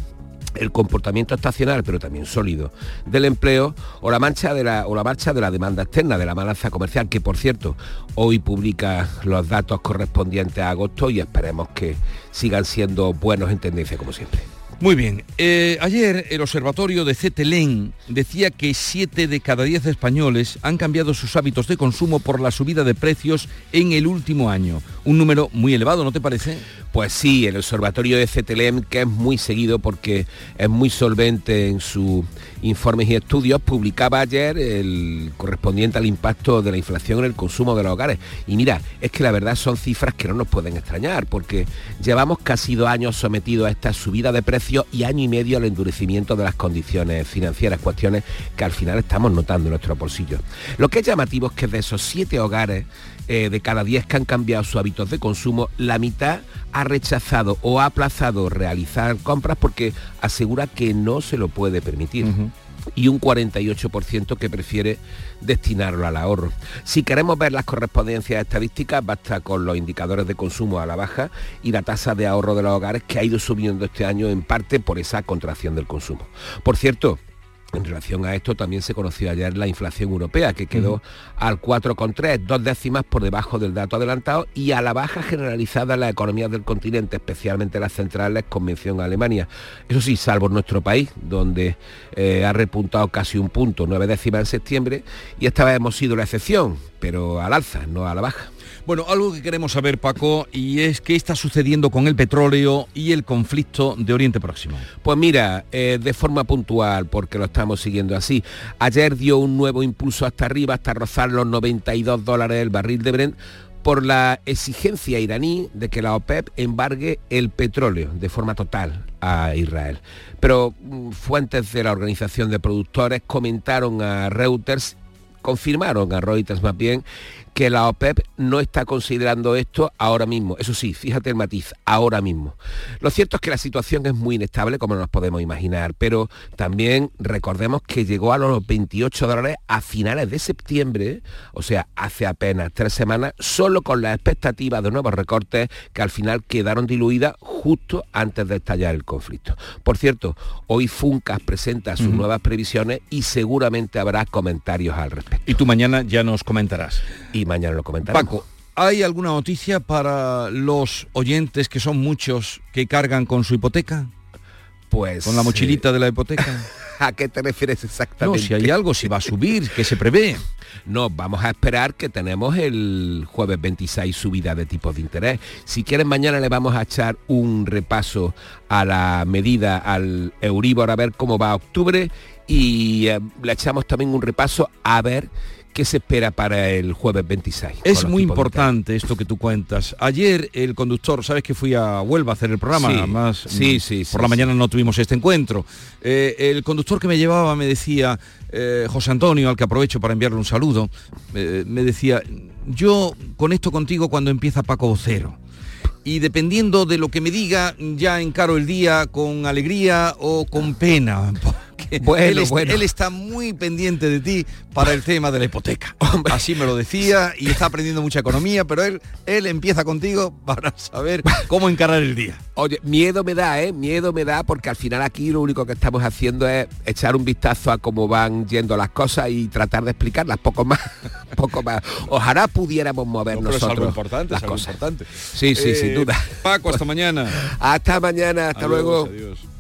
el comportamiento estacional, pero también sólido, del empleo o la, marcha de la, o la marcha de la demanda externa, de la balanza comercial, que por cierto, hoy publica los datos correspondientes a agosto y esperemos que sigan siendo buenos en tendencia como siempre. Muy bien. Eh, ayer el observatorio de CETELEN decía que 7 de cada 10 españoles han cambiado sus hábitos de consumo por la subida de precios en el último año. Un número muy elevado, ¿no te parece? Pues sí, el observatorio de CETELEM, que es muy seguido porque es muy solvente en sus informes y estudios, publicaba ayer el correspondiente al impacto de la inflación en el consumo de los hogares. Y mira, es que la verdad son cifras que no nos pueden extrañar, porque llevamos casi dos años sometidos a esta subida de precios y año y medio al endurecimiento de las condiciones financieras, cuestiones que al final estamos notando en nuestro bolsillo. Lo que es llamativo es que de esos siete hogares eh, de cada 10 que han cambiado sus hábitos de consumo, la mitad ha rechazado o ha aplazado realizar compras porque asegura que no se lo puede permitir. Y un 48% que prefiere destinarlo al ahorro. Si queremos ver las correspondencias estadísticas, basta con los indicadores de consumo a la baja y la tasa de ahorro de los hogares que ha ido subiendo este año en parte por esa contracción del consumo. Por cierto, en relación a esto también se conoció ayer la inflación europea, que quedó al 4,3, dos décimas por debajo del dato adelantado y a la baja generalizada en las economías del continente, especialmente las centrales, con mención a Alemania. Eso sí, salvo nuestro país, donde eh, ha repuntado casi un punto, nueve décimas en septiembre, y esta vez hemos sido la excepción, pero al alza, no a la baja. Bueno, algo que queremos saber, Paco, y es qué está sucediendo con el petróleo y el conflicto de Oriente Próximo. Pues mira, eh, de forma puntual, porque lo estamos siguiendo así. Ayer dio un nuevo impulso hasta arriba, hasta rozar los 92 dólares el barril de Brent por la exigencia iraní de que la OPEP embargue el petróleo de forma total a Israel. Pero mm, fuentes de la Organización de Productores comentaron a Reuters confirmaron a Reuters más bien que la OPEP no está considerando esto ahora mismo. Eso sí, fíjate el matiz, ahora mismo. Lo cierto es que la situación es muy inestable, como nos podemos imaginar, pero también recordemos que llegó a los 28 dólares a finales de septiembre, o sea, hace apenas tres semanas, solo con la expectativa de nuevos recortes que al final quedaron diluidas justo antes de estallar el conflicto. Por cierto, hoy Funcas presenta sus nuevas previsiones y seguramente habrá comentarios al respecto. Y tú mañana ya nos comentarás. Y mañana lo comentaremos. Paco, ¿hay alguna noticia para los oyentes que son muchos que cargan con su hipoteca? Pues... Con la mochilita de la hipoteca. [LAUGHS] ¿A qué te refieres exactamente? No, si hay algo, si va a subir, que se prevé. No, vamos a esperar que tenemos el jueves 26 subida de tipos de interés. Si quieren, mañana le vamos a echar un repaso a la medida al Euribor a ver cómo va octubre y eh, le echamos también un repaso a ver qué se espera para el jueves 26. Es muy importante esto que tú cuentas. Ayer el conductor, sabes que fui a Huelva a hacer el programa, sí, más sí, mm, sí, por la mañana no tuvimos este encuentro. Eh, el conductor que me llevaba me decía, eh, José Antonio, al que aprovecho para enviarle un saludo, eh, me decía, yo con esto contigo cuando empieza Paco Vocero y dependiendo de lo que me diga, ya encaro el día con alegría o con pena. [LAUGHS] Bueno, él, es, bueno. él, está muy pendiente de ti para el tema de la hipoteca. [LAUGHS] Hombre. Así me lo decía y está aprendiendo mucha economía, pero él, él empieza contigo para saber cómo encarar el día. Oye, miedo me da, ¿eh? Miedo me da porque al final aquí lo único que estamos haciendo es echar un vistazo a cómo van yendo las cosas y tratar de explicarlas poco más, [LAUGHS] poco más. Ojalá pudiéramos mover no, nosotros es algo importante, las es algo cosas. importante. Sí, sí, Eh, sin duda. Paco, hasta mañana. Hasta mañana, hasta Adiós, luego. adiós.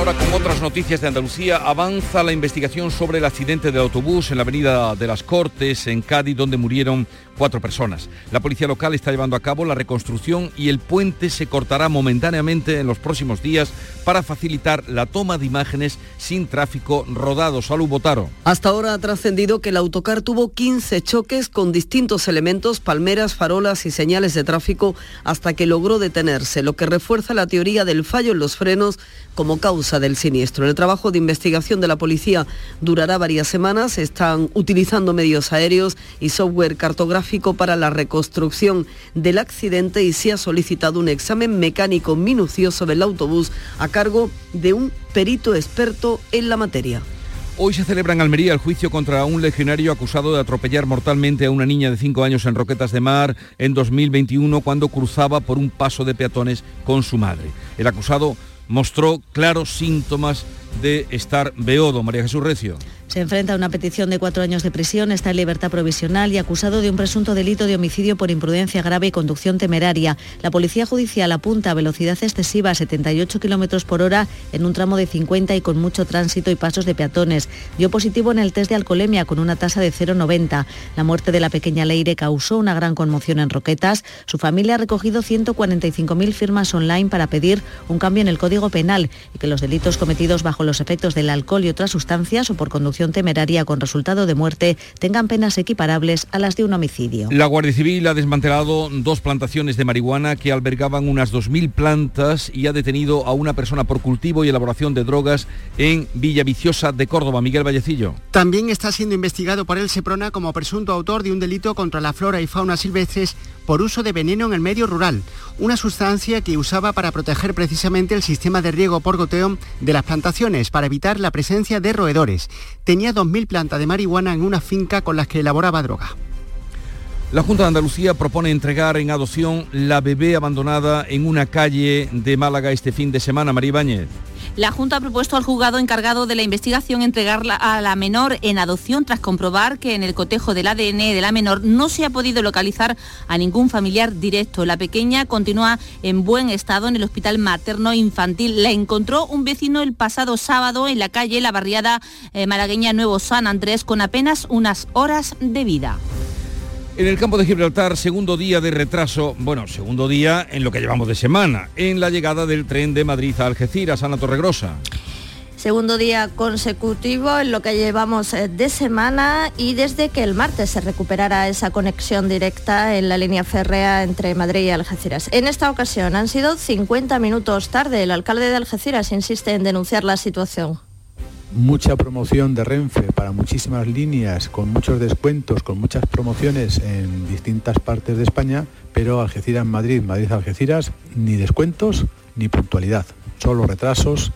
Ahora con otras noticias de Andalucía. Avanza la investigación sobre el accidente del autobús en la avenida de las Cortes, en Cádiz, donde murieron cuatro personas. La policía local está llevando a cabo la reconstrucción y el puente se cortará momentáneamente en los próximos días para facilitar la toma de imágenes sin tráfico rodado. Salud Botaro. Hasta ahora ha trascendido que el autocar tuvo 15 choques con distintos elementos, palmeras, farolas y señales de tráfico hasta que logró detenerse, lo que refuerza la teoría del fallo en los frenos como causa del siniestro. El trabajo de investigación de la policía durará varias semanas. Están utilizando medios aéreos y software cartográfico para la reconstrucción del accidente y se ha solicitado un examen mecánico minucioso del autobús a cargo de un perito experto en la materia. Hoy se celebra en Almería el juicio contra un legionario acusado de atropellar mortalmente a una niña de 5 años en Roquetas de Mar en 2021 cuando cruzaba por un paso de peatones con su madre. El acusado mostró claros síntomas de estar beodo. María Jesús Recio. Se enfrenta a una petición de cuatro años de prisión, está en libertad provisional y acusado de un presunto delito de homicidio por imprudencia grave y conducción temeraria. La Policía Judicial apunta a velocidad excesiva a 78 kilómetros por hora en un tramo de 50 y con mucho tránsito y pasos de peatones. Dio positivo en el test de alcoholemia con una tasa de 0,90. La muerte de la pequeña Leire causó una gran conmoción en Roquetas. Su familia ha recogido 145.000 firmas online para pedir un cambio en el Código Penal y que los delitos cometidos bajo los efectos del alcohol y otras sustancias o por conducción temeraria con resultado de muerte tengan penas equiparables a las de un homicidio. La Guardia Civil ha desmantelado dos plantaciones de marihuana que albergaban unas 2.000 plantas y ha detenido a una persona por cultivo y elaboración de drogas en Villaviciosa de Córdoba. Miguel Vallecillo. También está siendo investigado por el Seprona como presunto autor de un delito contra la flora y fauna silvestres por uso de veneno en el medio rural, una sustancia que usaba para proteger precisamente el sistema de riego por goteo de las plantaciones para evitar la presencia de roedores. Tenía 2.000 plantas de marihuana en una finca con las que elaboraba droga. La Junta de Andalucía propone entregar en adopción la bebé abandonada en una calle de Málaga este fin de semana. María Ibáñez. La Junta ha propuesto al juzgado encargado de la investigación entregarla a la menor en adopción tras comprobar que en el cotejo del ADN de la menor no se ha podido localizar a ningún familiar directo. La pequeña continúa en buen estado en el hospital materno infantil. La encontró un vecino el pasado sábado en la calle La Barriada eh, malagueña Nuevo San Andrés con apenas unas horas de vida. En el campo de Gibraltar, segundo día de retraso, bueno, segundo día en lo que llevamos de semana, en la llegada del tren de Madrid a Algeciras, Ana Torregrosa. Segundo día consecutivo en lo que llevamos eh, de semana y desde que el martes se recuperara esa conexión directa en la línea férrea entre Madrid y Algeciras. En esta ocasión han sido 50 minutos tarde. El alcalde de Algeciras insiste en denunciar la situación mucha promoción de Renfe para muchísimas líneas, con muchos descuentos, con muchas promociones en distintas partes de España, pero Algeciras-Madrid, Madrid-Algeciras, ni descuentos ni puntualidad, solo retrasos.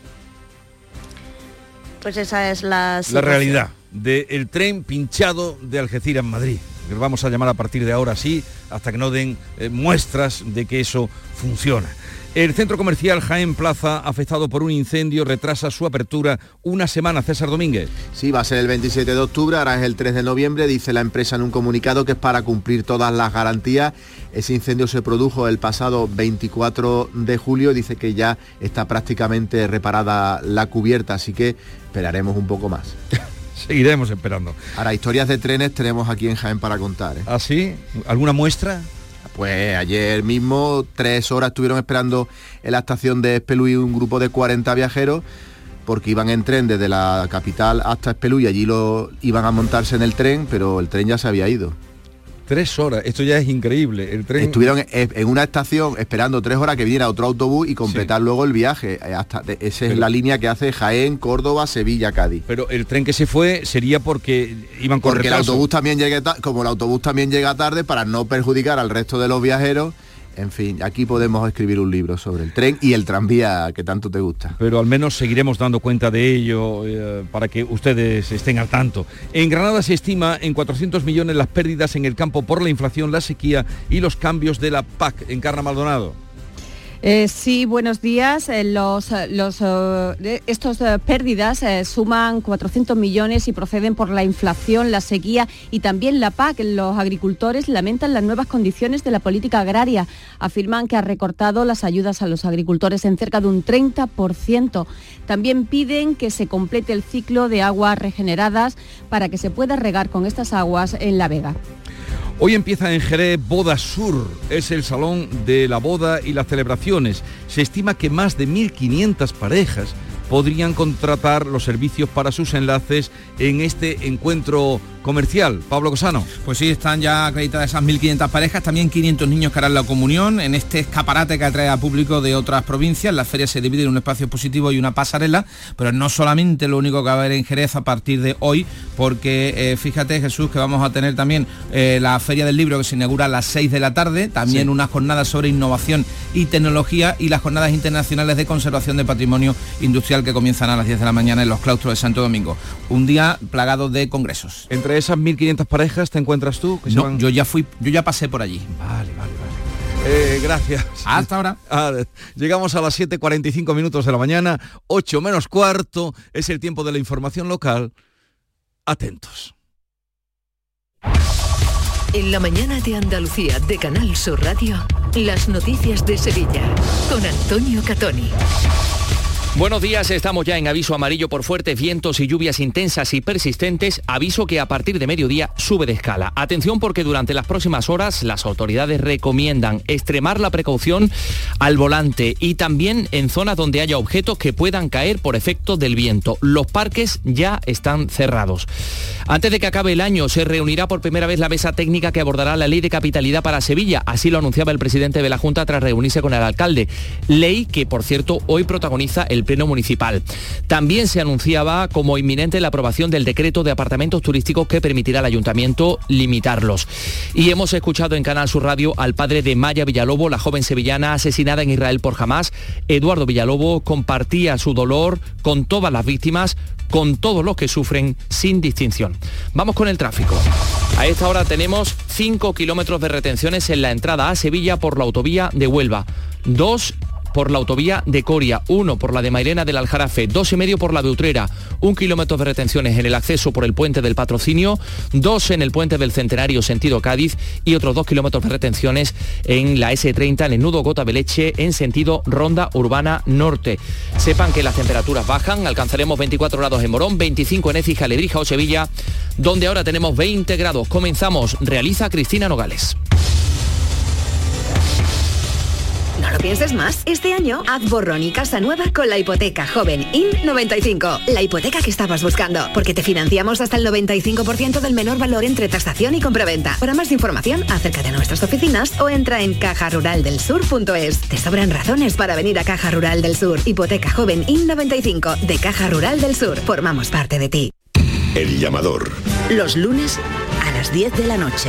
Pues esa es la, la realidad del tren pinchado de Algeciras-Madrid. Vamos a llamar a partir de ahora así, hasta que no den eh, muestras de que eso funciona. El centro comercial Jaén Plaza, afectado por un incendio, retrasa su apertura una semana. César Domínguez. Sí, va a ser el 27 de octubre, ahora es el 3 de noviembre, dice la empresa en un comunicado que es para cumplir todas las garantías. Ese incendio se produjo el pasado 24 de julio, dice que ya está prácticamente reparada la cubierta, así que esperaremos un poco más. [LAUGHS] Seguiremos esperando. Ahora, historias de trenes tenemos aquí en Jaén para contar. ¿eh? ¿Ah, sí? ¿Alguna muestra? Pues ayer mismo tres horas estuvieron esperando en la estación de Espeluy un grupo de 40 viajeros porque iban en tren desde la capital hasta Espeluy y allí lo iban a montarse en el tren, pero el tren ya se había ido. Tres horas, esto ya es increíble. El tren... Estuvieron en una estación esperando tres horas que viniera otro autobús y completar luego el viaje. Eh, hasta, esa es la línea que hace Jaén, Córdoba, Sevilla, Cádiz. Pero el tren que se fue sería porque iban con Porque el autobús también llega como el autobús también llega tarde para no perjudicar al resto de los viajeros En fin, aquí podemos escribir un libro sobre el tren y el tranvía que tanto te gusta. Pero al menos seguiremos dando cuenta de ello eh, para que ustedes estén al tanto. En Granada se estima en 400 millones las pérdidas en el campo por la inflación, la sequía y los cambios de la PAC. En Carna Maldonado. Eh, sí, buenos días. Eh, los, eh, los, estos pérdidas suman 400 millones y proceden por la inflación, la sequía y también la PAC. Los agricultores lamentan las nuevas condiciones de la política agraria. Afirman que ha recortado las ayudas a los agricultores en cerca de un 30%. También piden que se complete el ciclo de aguas regeneradas para que se pueda regar con estas aguas en La Vega. Hoy empieza en Jerez Boda Sur, es el salón de la boda y las celebraciones. Se estima que más de 1.500 parejas podrían contratar los servicios para sus enlaces en este encuentro comercial. Pablo Cosano. Pues sí, están ya acreditadas esas 1.500 parejas, también 500 niños que harán la comunión en este escaparate que atrae a público de otras provincias. La feria se divide en un espacio expositivo y una pasarela, pero no solamente lo único que va a haber en Jerez a partir de hoy, porque eh, fíjate Jesús que vamos a tener también eh, la feria del libro que se inaugura a las 6 de la tarde, también unas jornadas sobre innovación y tecnología y las jornadas internacionales de conservación de patrimonio industrial que comienzan a las 10 de la mañana en los claustros de Santo Domingo. Un día plagado de congresos. Entre esas 1.500 parejas te encuentras tú? no, yo ya fui, yo ya pasé por allí. Vale, vale, vale. Eh, gracias. Hasta ahora. [LAUGHS] Ah, llegamos a las 7.45 minutos de la mañana, 8 menos cuarto, es el tiempo de la información local. Atentos. En la mañana de Andalucía de Canal Sur Radio, las noticias de Sevilla, con Antonio Catoni. Buenos días, estamos ya en aviso amarillo por fuertes vientos y lluvias intensas y persistentes, aviso que a partir de mediodía sube de escala. Atención porque durante las próximas horas las autoridades recomiendan extremar la precaución al volante y también en zonas donde haya objetos que puedan caer por efecto del viento. Los parques ya están cerrados. Antes de que acabe el año se reunirá por primera vez la mesa técnica que abordará la ley de capitalidad para Sevilla, así lo anunciaba el presidente de la Junta tras reunirse con el alcalde. Ley que, por cierto, hoy protagoniza el Pleno Municipal. También se anunciaba como inminente la aprobación del decreto de apartamentos turísticos que permitirá al ayuntamiento limitarlos. Y hemos escuchado en Canal Sur Radio al padre de Maya Villalobo, la joven sevillana asesinada en Israel por Hamas. Eduardo Villalobo compartía su dolor con todas las víctimas, con todos los que sufren sin distinción. Vamos con el tráfico. A esta hora tenemos 5 kilómetros de retenciones en la entrada a Sevilla por la autovía de Huelva. Dos por la autovía de Coria, uno por la de Mairena del Aljarafe, dos y medio por la de Utrera, un kilómetro de retenciones en el acceso por el puente del Patrocinio, dos en el puente del Centenario sentido Cádiz y otros dos kilómetros de retenciones en la S30 en el nudo Gota Beleche en sentido Ronda Urbana Norte. Sepan que las temperaturas bajan, alcanzaremos 24 grados en Morón, 25 en Écija, Ledrija o Sevilla, donde ahora tenemos 20 grados. Comenzamos, realiza Cristina Nogales. No lo pienses más. Este año haz borrón y casa nueva con la hipoteca joven IN95. La hipoteca que estabas buscando. Porque te financiamos hasta el 95% del menor valor entre tasación y compraventa. Para más información, acerca de nuestras oficinas o entra en cajaruraldelsur.es. Te sobran razones para venir a Caja Rural del Sur. Hipoteca joven IN95 de Caja Rural del Sur. Formamos parte de ti. El llamador. Los lunes a las 10 de la noche.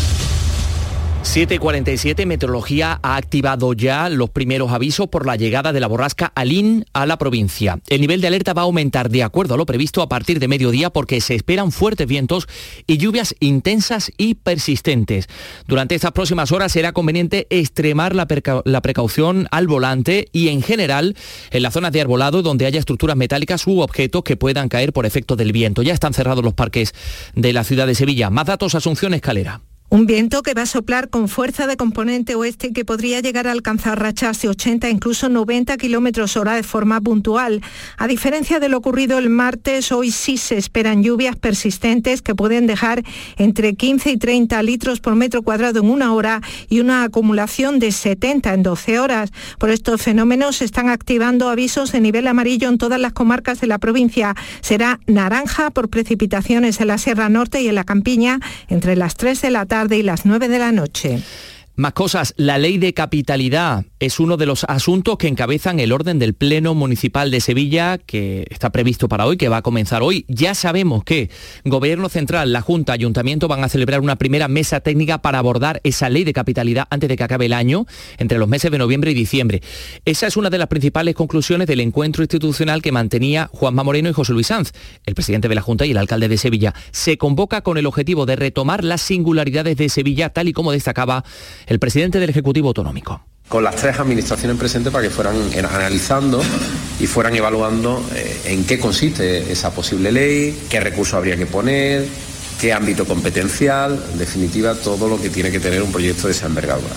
747 Meteorología ha activado ya los primeros avisos por la llegada de la borrasca Alín a la provincia. El nivel de alerta va a aumentar de acuerdo a lo previsto a partir de mediodía porque se esperan fuertes vientos y lluvias intensas y persistentes. Durante estas próximas horas será conveniente extremar la, la precaución al volante y en general en las zonas de arbolado donde haya estructuras metálicas u objetos que puedan caer por efecto del viento. Ya están cerrados los parques de la ciudad de Sevilla. Más datos, Asunción Escalera. Un viento que va a soplar con fuerza de componente oeste que podría llegar a alcanzar rachas de 80, incluso 90 kilómetros hora de forma puntual. A diferencia de lo ocurrido el martes, hoy sí se esperan lluvias persistentes que pueden dejar entre 15 y 30 litros por metro cuadrado en una hora y una acumulación de 70 en 12 horas. Por estos fenómenos se están activando avisos de nivel amarillo en todas las comarcas de la provincia. Será naranja por precipitaciones en la Sierra Norte y en la Campiña entre las 3 de la tarde y las 9 de la noche. Más cosas, la ley de capitalidad es uno de los asuntos que encabezan el orden del Pleno Municipal de Sevilla, que está previsto para hoy, que va a comenzar hoy. Ya sabemos que Gobierno Central, la Junta, Ayuntamiento van a celebrar una primera mesa técnica para abordar esa ley de capitalidad antes de que acabe el año, entre los meses de noviembre y diciembre. Esa es una de las principales conclusiones del encuentro institucional que mantenía Juanma Moreno y José Luis Sanz, el presidente de la Junta y el alcalde de Sevilla. Se convoca con el objetivo de retomar las singularidades de Sevilla, tal y como destacaba el presidente del Ejecutivo Autonómico con las tres administraciones presentes para que fueran analizando y fueran evaluando eh, en qué consiste esa posible ley, qué recursos habría que poner, qué ámbito competencial, en definitiva todo lo que tiene que tener un proyecto de esa envergadura.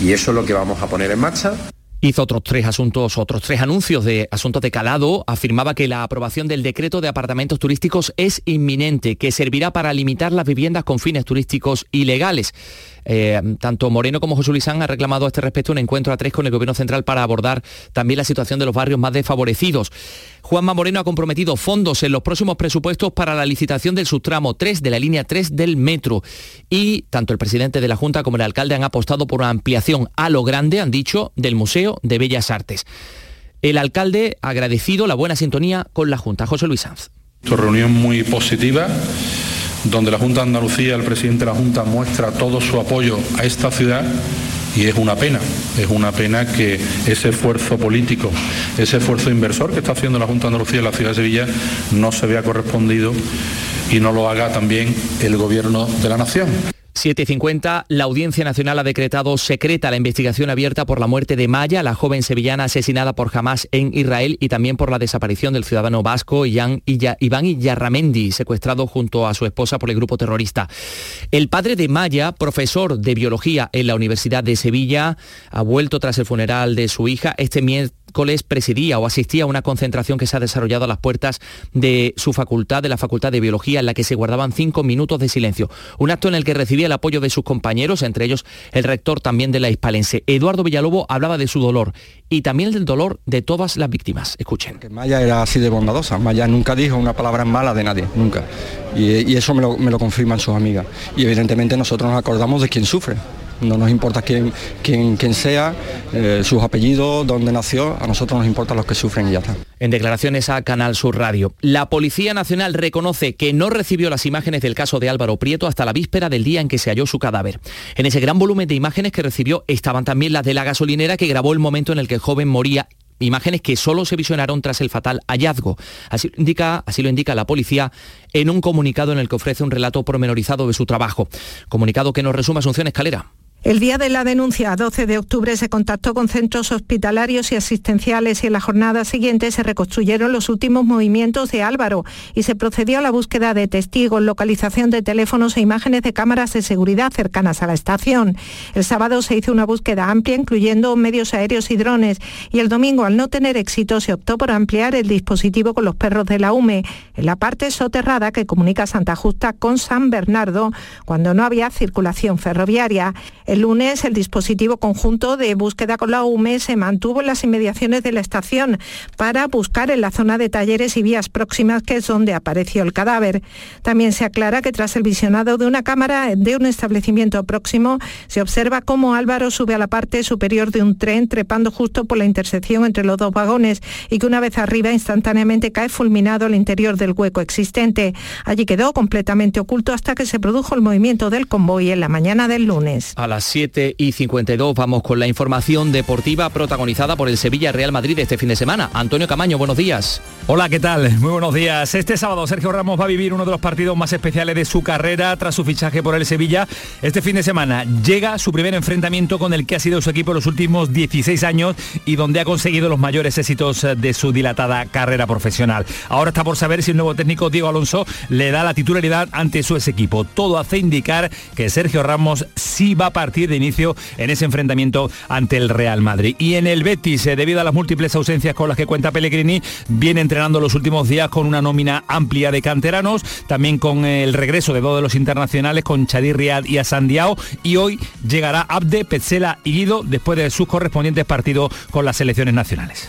Y eso es lo que vamos a poner en marcha. Hizo otros tres asuntos, otros tres anuncios de asuntos de calado. Afirmaba que la aprobación del decreto de apartamentos turísticos es inminente, que servirá para limitar las viviendas con fines turísticos ilegales. Eh, tanto Moreno como José Luis han reclamado a este respecto un encuentro a tres con el Gobierno Central para abordar también la situación de los barrios más desfavorecidos. Juanma Moreno ha comprometido fondos en los próximos presupuestos para la licitación del subtramo 3 de la línea 3 del metro. Y tanto el presidente de la Junta como el alcalde han apostado por una ampliación a lo grande, han dicho, del Museo de Bellas Artes. El alcalde ha agradecido la buena sintonía con la Junta. José Luis Sanz. reunión muy positiva donde la Junta de Andalucía, el presidente de la Junta muestra todo su apoyo a esta ciudad y es una pena, es una pena que ese esfuerzo político, ese esfuerzo inversor que está haciendo la Junta de Andalucía en la ciudad de Sevilla no se vea correspondido y no lo haga también el Gobierno de la Nación. 7.50, la Audiencia Nacional ha decretado secreta la investigación abierta por la muerte de Maya, la joven sevillana asesinada por Hamas en Israel y también por la desaparición del ciudadano vasco Iván Iyarramendi, secuestrado junto a su esposa por el grupo terrorista. El padre de Maya, profesor de biología en la Universidad de Sevilla, ha vuelto tras el funeral de su hija este miércoles presidía o asistía a una concentración que se ha desarrollado a las puertas de su facultad, de la Facultad de Biología, en la que se guardaban cinco minutos de silencio. Un acto en el que recibía el apoyo de sus compañeros, entre ellos el rector también de la Hispalense. Eduardo Villalobo hablaba de su dolor y también del dolor de todas las víctimas. Escuchen. Maya era así de bondadosa. Maya nunca dijo una palabra mala de nadie, nunca. Y, eso me lo, me lo confirman sus amigas. Y evidentemente nosotros nos acordamos de quien sufre no nos importa quién, sea, eh, sus apellidos, dónde nació, a nosotros nos importa los que sufren y ya está. En declaraciones a Canal Sur Radio, la Policía Nacional reconoce que no recibió las imágenes del caso de Álvaro Prieto hasta la víspera del día en que se halló su cadáver. En ese gran volumen de imágenes que recibió estaban también las de la gasolinera que grabó el momento en el que el joven moría imágenes que solo se visionaron tras el fatal hallazgo. Así lo, indica, así lo indica la policía en un comunicado en el que ofrece un relato pormenorizado de su trabajo. Comunicado que nos resume Asunción Escalera. El día de la denuncia, 12 de octubre, se contactó con centros hospitalarios y asistenciales y en la jornada siguiente se reconstruyeron los últimos movimientos de Álvaro y se procedió a la búsqueda de testigos, localización de teléfonos e imágenes de cámaras de seguridad cercanas a la estación. El sábado se hizo una búsqueda amplia, incluyendo medios aéreos y drones, y el domingo, al no tener éxito, se optó por ampliar el dispositivo con los perros de la UME en la parte soterrada que comunica Santa Justa con San Bernardo, cuando no había circulación ferroviaria. El lunes el dispositivo conjunto de búsqueda con la UME se mantuvo en las inmediaciones de la estación para buscar en la zona de talleres y vías próximas que es donde apareció el cadáver. También se aclara que tras el visionado de una cámara de un establecimiento próximo se observa cómo Álvaro sube a la parte superior de un tren trepando justo por la intersección entre los dos vagones y que una vez arriba instantáneamente cae fulminado al interior del hueco existente. Allí quedó completamente oculto hasta que se produjo el movimiento del convoy en la mañana del lunes. 7 y 52 vamos con la información deportiva protagonizada por el Sevilla Real Madrid este fin de semana. Antonio Camaño, buenos días. Hola, ¿qué tal? Muy buenos días. Este sábado Sergio Ramos va a vivir uno de los partidos más especiales de su carrera tras su fichaje por el Sevilla. Este fin de semana llega su primer enfrentamiento con el que ha sido su equipo en los últimos 16 años y donde ha conseguido los mayores éxitos de su dilatada carrera profesional. Ahora está por saber si el nuevo técnico Diego Alonso le da la titularidad ante su ex equipo. Todo hace indicar que Sergio Ramos sí va a partir de inicio en ese enfrentamiento ante el Real Madrid. Y en el Betis, eh, debido a las múltiples ausencias con las que cuenta Pellegrini, viene entrenando los últimos días con una nómina amplia de canteranos, también con el regreso de dos de los internacionales, con Chadir Riad y Asandiao, y hoy llegará Abde, Petzela y Guido después de sus correspondientes partidos con las selecciones nacionales.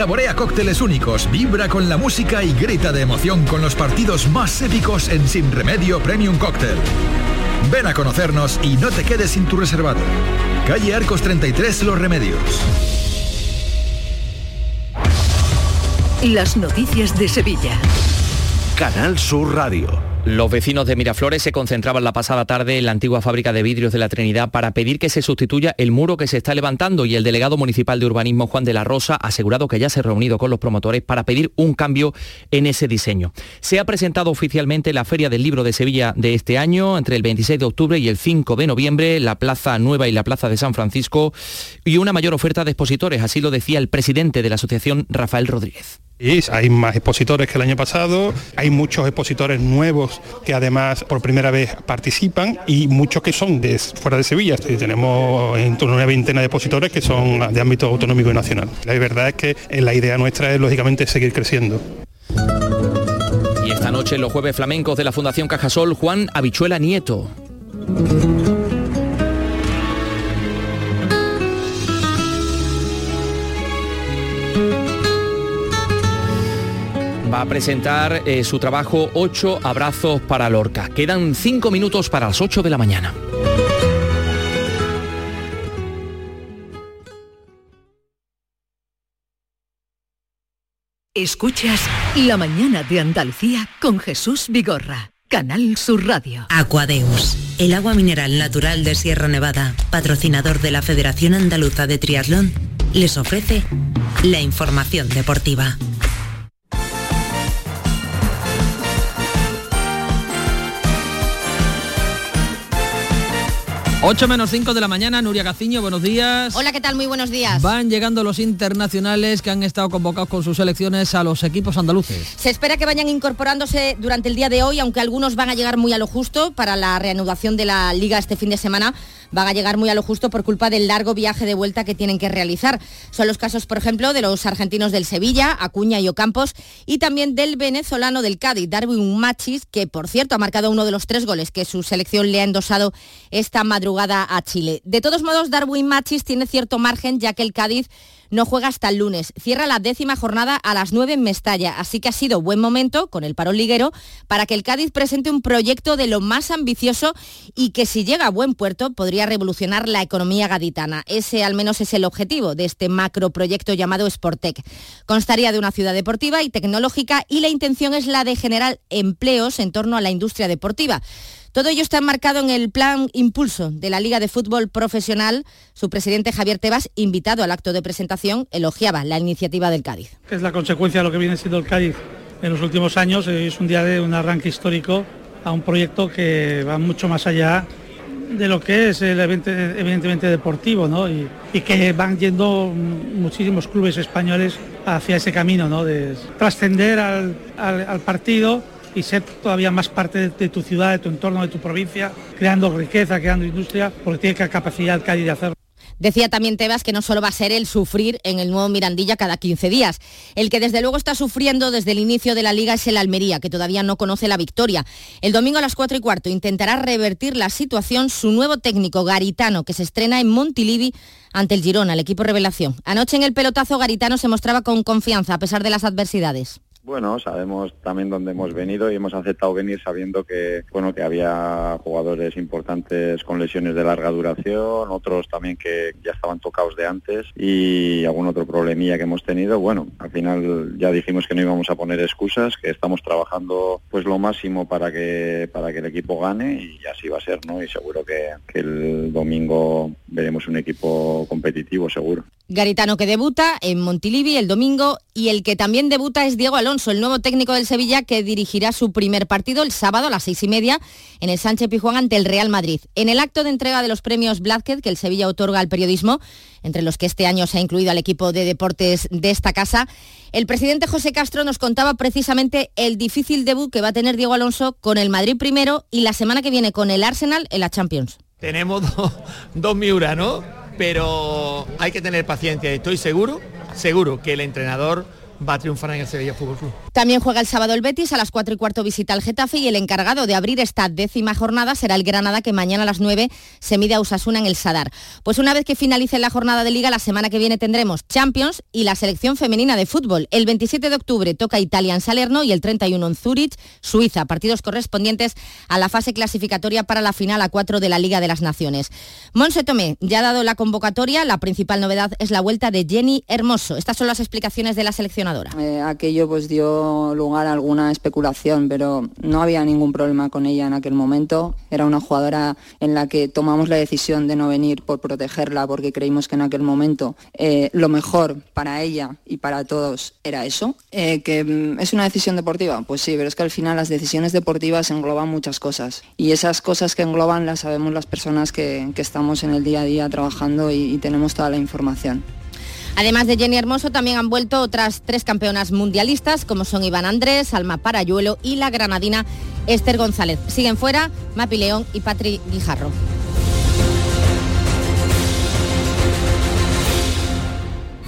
Saborea cócteles únicos, vibra con la música y grita de emoción con los partidos más épicos en Sin Remedio Premium Cóctel. Ven a conocernos y no te quedes sin tu reservado. Calle Arcos 33 Los Remedios. Las noticias de Sevilla. Canal Sur Radio. Los vecinos de Miraflores se concentraban la pasada tarde en la antigua fábrica de vidrios de la Trinidad para pedir que se sustituya el muro que se está levantando y el delegado municipal de urbanismo Juan de la Rosa ha asegurado que ya se ha reunido con los promotores para pedir un cambio en ese diseño. Se ha presentado oficialmente la Feria del Libro de Sevilla de este año entre el 26 de octubre y el 5 de noviembre, la Plaza Nueva y la Plaza de San Francisco y una mayor oferta de expositores, así lo decía el presidente de la asociación Rafael Rodríguez. Hay más expositores que el año pasado, hay muchos expositores nuevos que además por primera vez participan y muchos que son de fuera de Sevilla. tenemos en torno a una veintena de expositores que son de ámbito autonómico y nacional. La verdad es que la idea nuestra es lógicamente seguir creciendo. Y esta noche los jueves flamencos de la Fundación Cajasol, Juan Habichuela Nieto. Va a presentar eh, su trabajo Ocho abrazos para Lorca. Quedan cinco minutos para las 8 de la mañana. Escuchas La mañana de Andalucía con Jesús Vigorra, Canal Sur Radio. Aquadeus, el agua mineral natural de Sierra Nevada, patrocinador de la Federación Andaluza de Triatlón, les ofrece la información deportiva. 8 menos 5 de la mañana, Nuria Gaciño, buenos días. Hola, ¿qué tal? Muy buenos días. Van llegando los internacionales que han estado convocados con sus selecciones a los equipos andaluces. Se espera que vayan incorporándose durante el día de hoy, aunque algunos van a llegar muy a lo justo para la reanudación de la liga este fin de semana van a llegar muy a lo justo por culpa del largo viaje de vuelta que tienen que realizar. Son los casos, por ejemplo, de los argentinos del Sevilla, Acuña y Ocampos, y también del venezolano del Cádiz, Darwin Machis, que por cierto ha marcado uno de los tres goles que su selección le ha endosado esta madrugada a Chile. De todos modos, Darwin Machis tiene cierto margen ya que el Cádiz no juega hasta el lunes. Cierra la décima jornada a las 9 en Mestalla, así que ha sido buen momento, con el parón liguero, para que el Cádiz presente un proyecto de lo más ambicioso y que si llega a buen puerto podría revolucionar la economía gaditana. Ese al menos es el objetivo de este macroproyecto llamado Sportec. Constaría de una ciudad deportiva y tecnológica y la intención es la de generar empleos en torno a la industria deportiva. Todo ello está enmarcado en el plan Impulso de la Liga de Fútbol Profesional. Su presidente Javier Tebas, invitado al acto de presentación, elogiaba la iniciativa del Cádiz. Es la consecuencia de lo que viene siendo el Cádiz en los últimos años. Es un día de un arranque histórico a un proyecto que va mucho más allá de lo que es el evidentemente deportivo y, que van yendo muchísimos clubes españoles hacia ese camino de trascender al partido y ser todavía más parte de, tu ciudad, de tu entorno, de tu provincia, creando riqueza, creando industria, porque tiene capacidad Cádiz de hacerlo. Decía también Tebas que no solo va a ser el sufrir en el nuevo Mirandilla cada 15 días. El que desde luego está sufriendo desde el inicio de la liga es el Almería, que todavía no conoce la victoria. El domingo a las 4 y cuarto intentará revertir la situación su nuevo técnico Garitano, que se estrena en Montilivi ante el Girona, el equipo revelación. Anoche en el pelotazo Garitano se mostraba con confianza a pesar de las adversidades. Bueno, sabemos también dónde hemos venido y hemos aceptado venir sabiendo que bueno que había jugadores importantes con lesiones de larga duración, otros también que ya estaban tocados de antes y algún otro problemilla que hemos tenido. Bueno, al final ya dijimos que no íbamos a poner excusas, que estamos trabajando pues lo máximo para que para que el equipo gane y así va a ser, ¿no? Y seguro que, que el domingo veremos un equipo competitivo, seguro. Garitano que debuta en Montilivi el domingo y el que también debuta es Diego Alonso, el nuevo técnico del Sevilla que dirigirá su primer partido el sábado a las seis y media en el Sánchez Pijuán ante el Real Madrid. En el acto de entrega de los premios Blázquez que el Sevilla otorga al periodismo, entre los que este año se ha incluido al equipo de deportes de esta casa, el presidente José Castro nos contaba precisamente el difícil debut que va a tener Diego Alonso con el Madrid primero y la semana que viene con el Arsenal en la Champions. Tenemos [LAUGHS] dos Miura, ¿no? Pero hay que tener paciencia. Estoy seguro, seguro que el entrenador va a triunfar en el Sevilla Fútbol Club. También juega el sábado el Betis, a las 4 y cuarto visita al Getafe y el encargado de abrir esta décima jornada será el Granada que mañana a las 9 se mide a Usasuna en el Sadar. Pues una vez que finalice la jornada de liga, la semana que viene tendremos Champions y la selección femenina de fútbol. El 27 de octubre toca Italia en Salerno y el 31 en Zurich, Suiza, partidos correspondientes a la fase clasificatoria para la final a 4 de la Liga de las Naciones. Monse Tomé ya ha dado la convocatoria, la principal novedad es la vuelta de Jenny Hermoso. Estas son las explicaciones de la selección eh, aquello pues dio lugar a alguna especulación, pero no había ningún problema con ella en aquel momento. Era una jugadora en la que tomamos la decisión de no venir por protegerla porque creímos que en aquel momento eh, lo mejor para ella y para todos era eso. Eh, que mm, es una decisión deportiva, pues sí, pero es que al final las decisiones deportivas engloban muchas cosas y esas cosas que engloban las sabemos las personas que, estamos en el día a día trabajando y tenemos toda la información. Además de Jenny Hermoso, también han vuelto otras tres campeonas mundialistas, como son Iván Andrés, Alma Parayuelo y la granadina Esther González. Siguen fuera Mapi León y Patri Guijarro.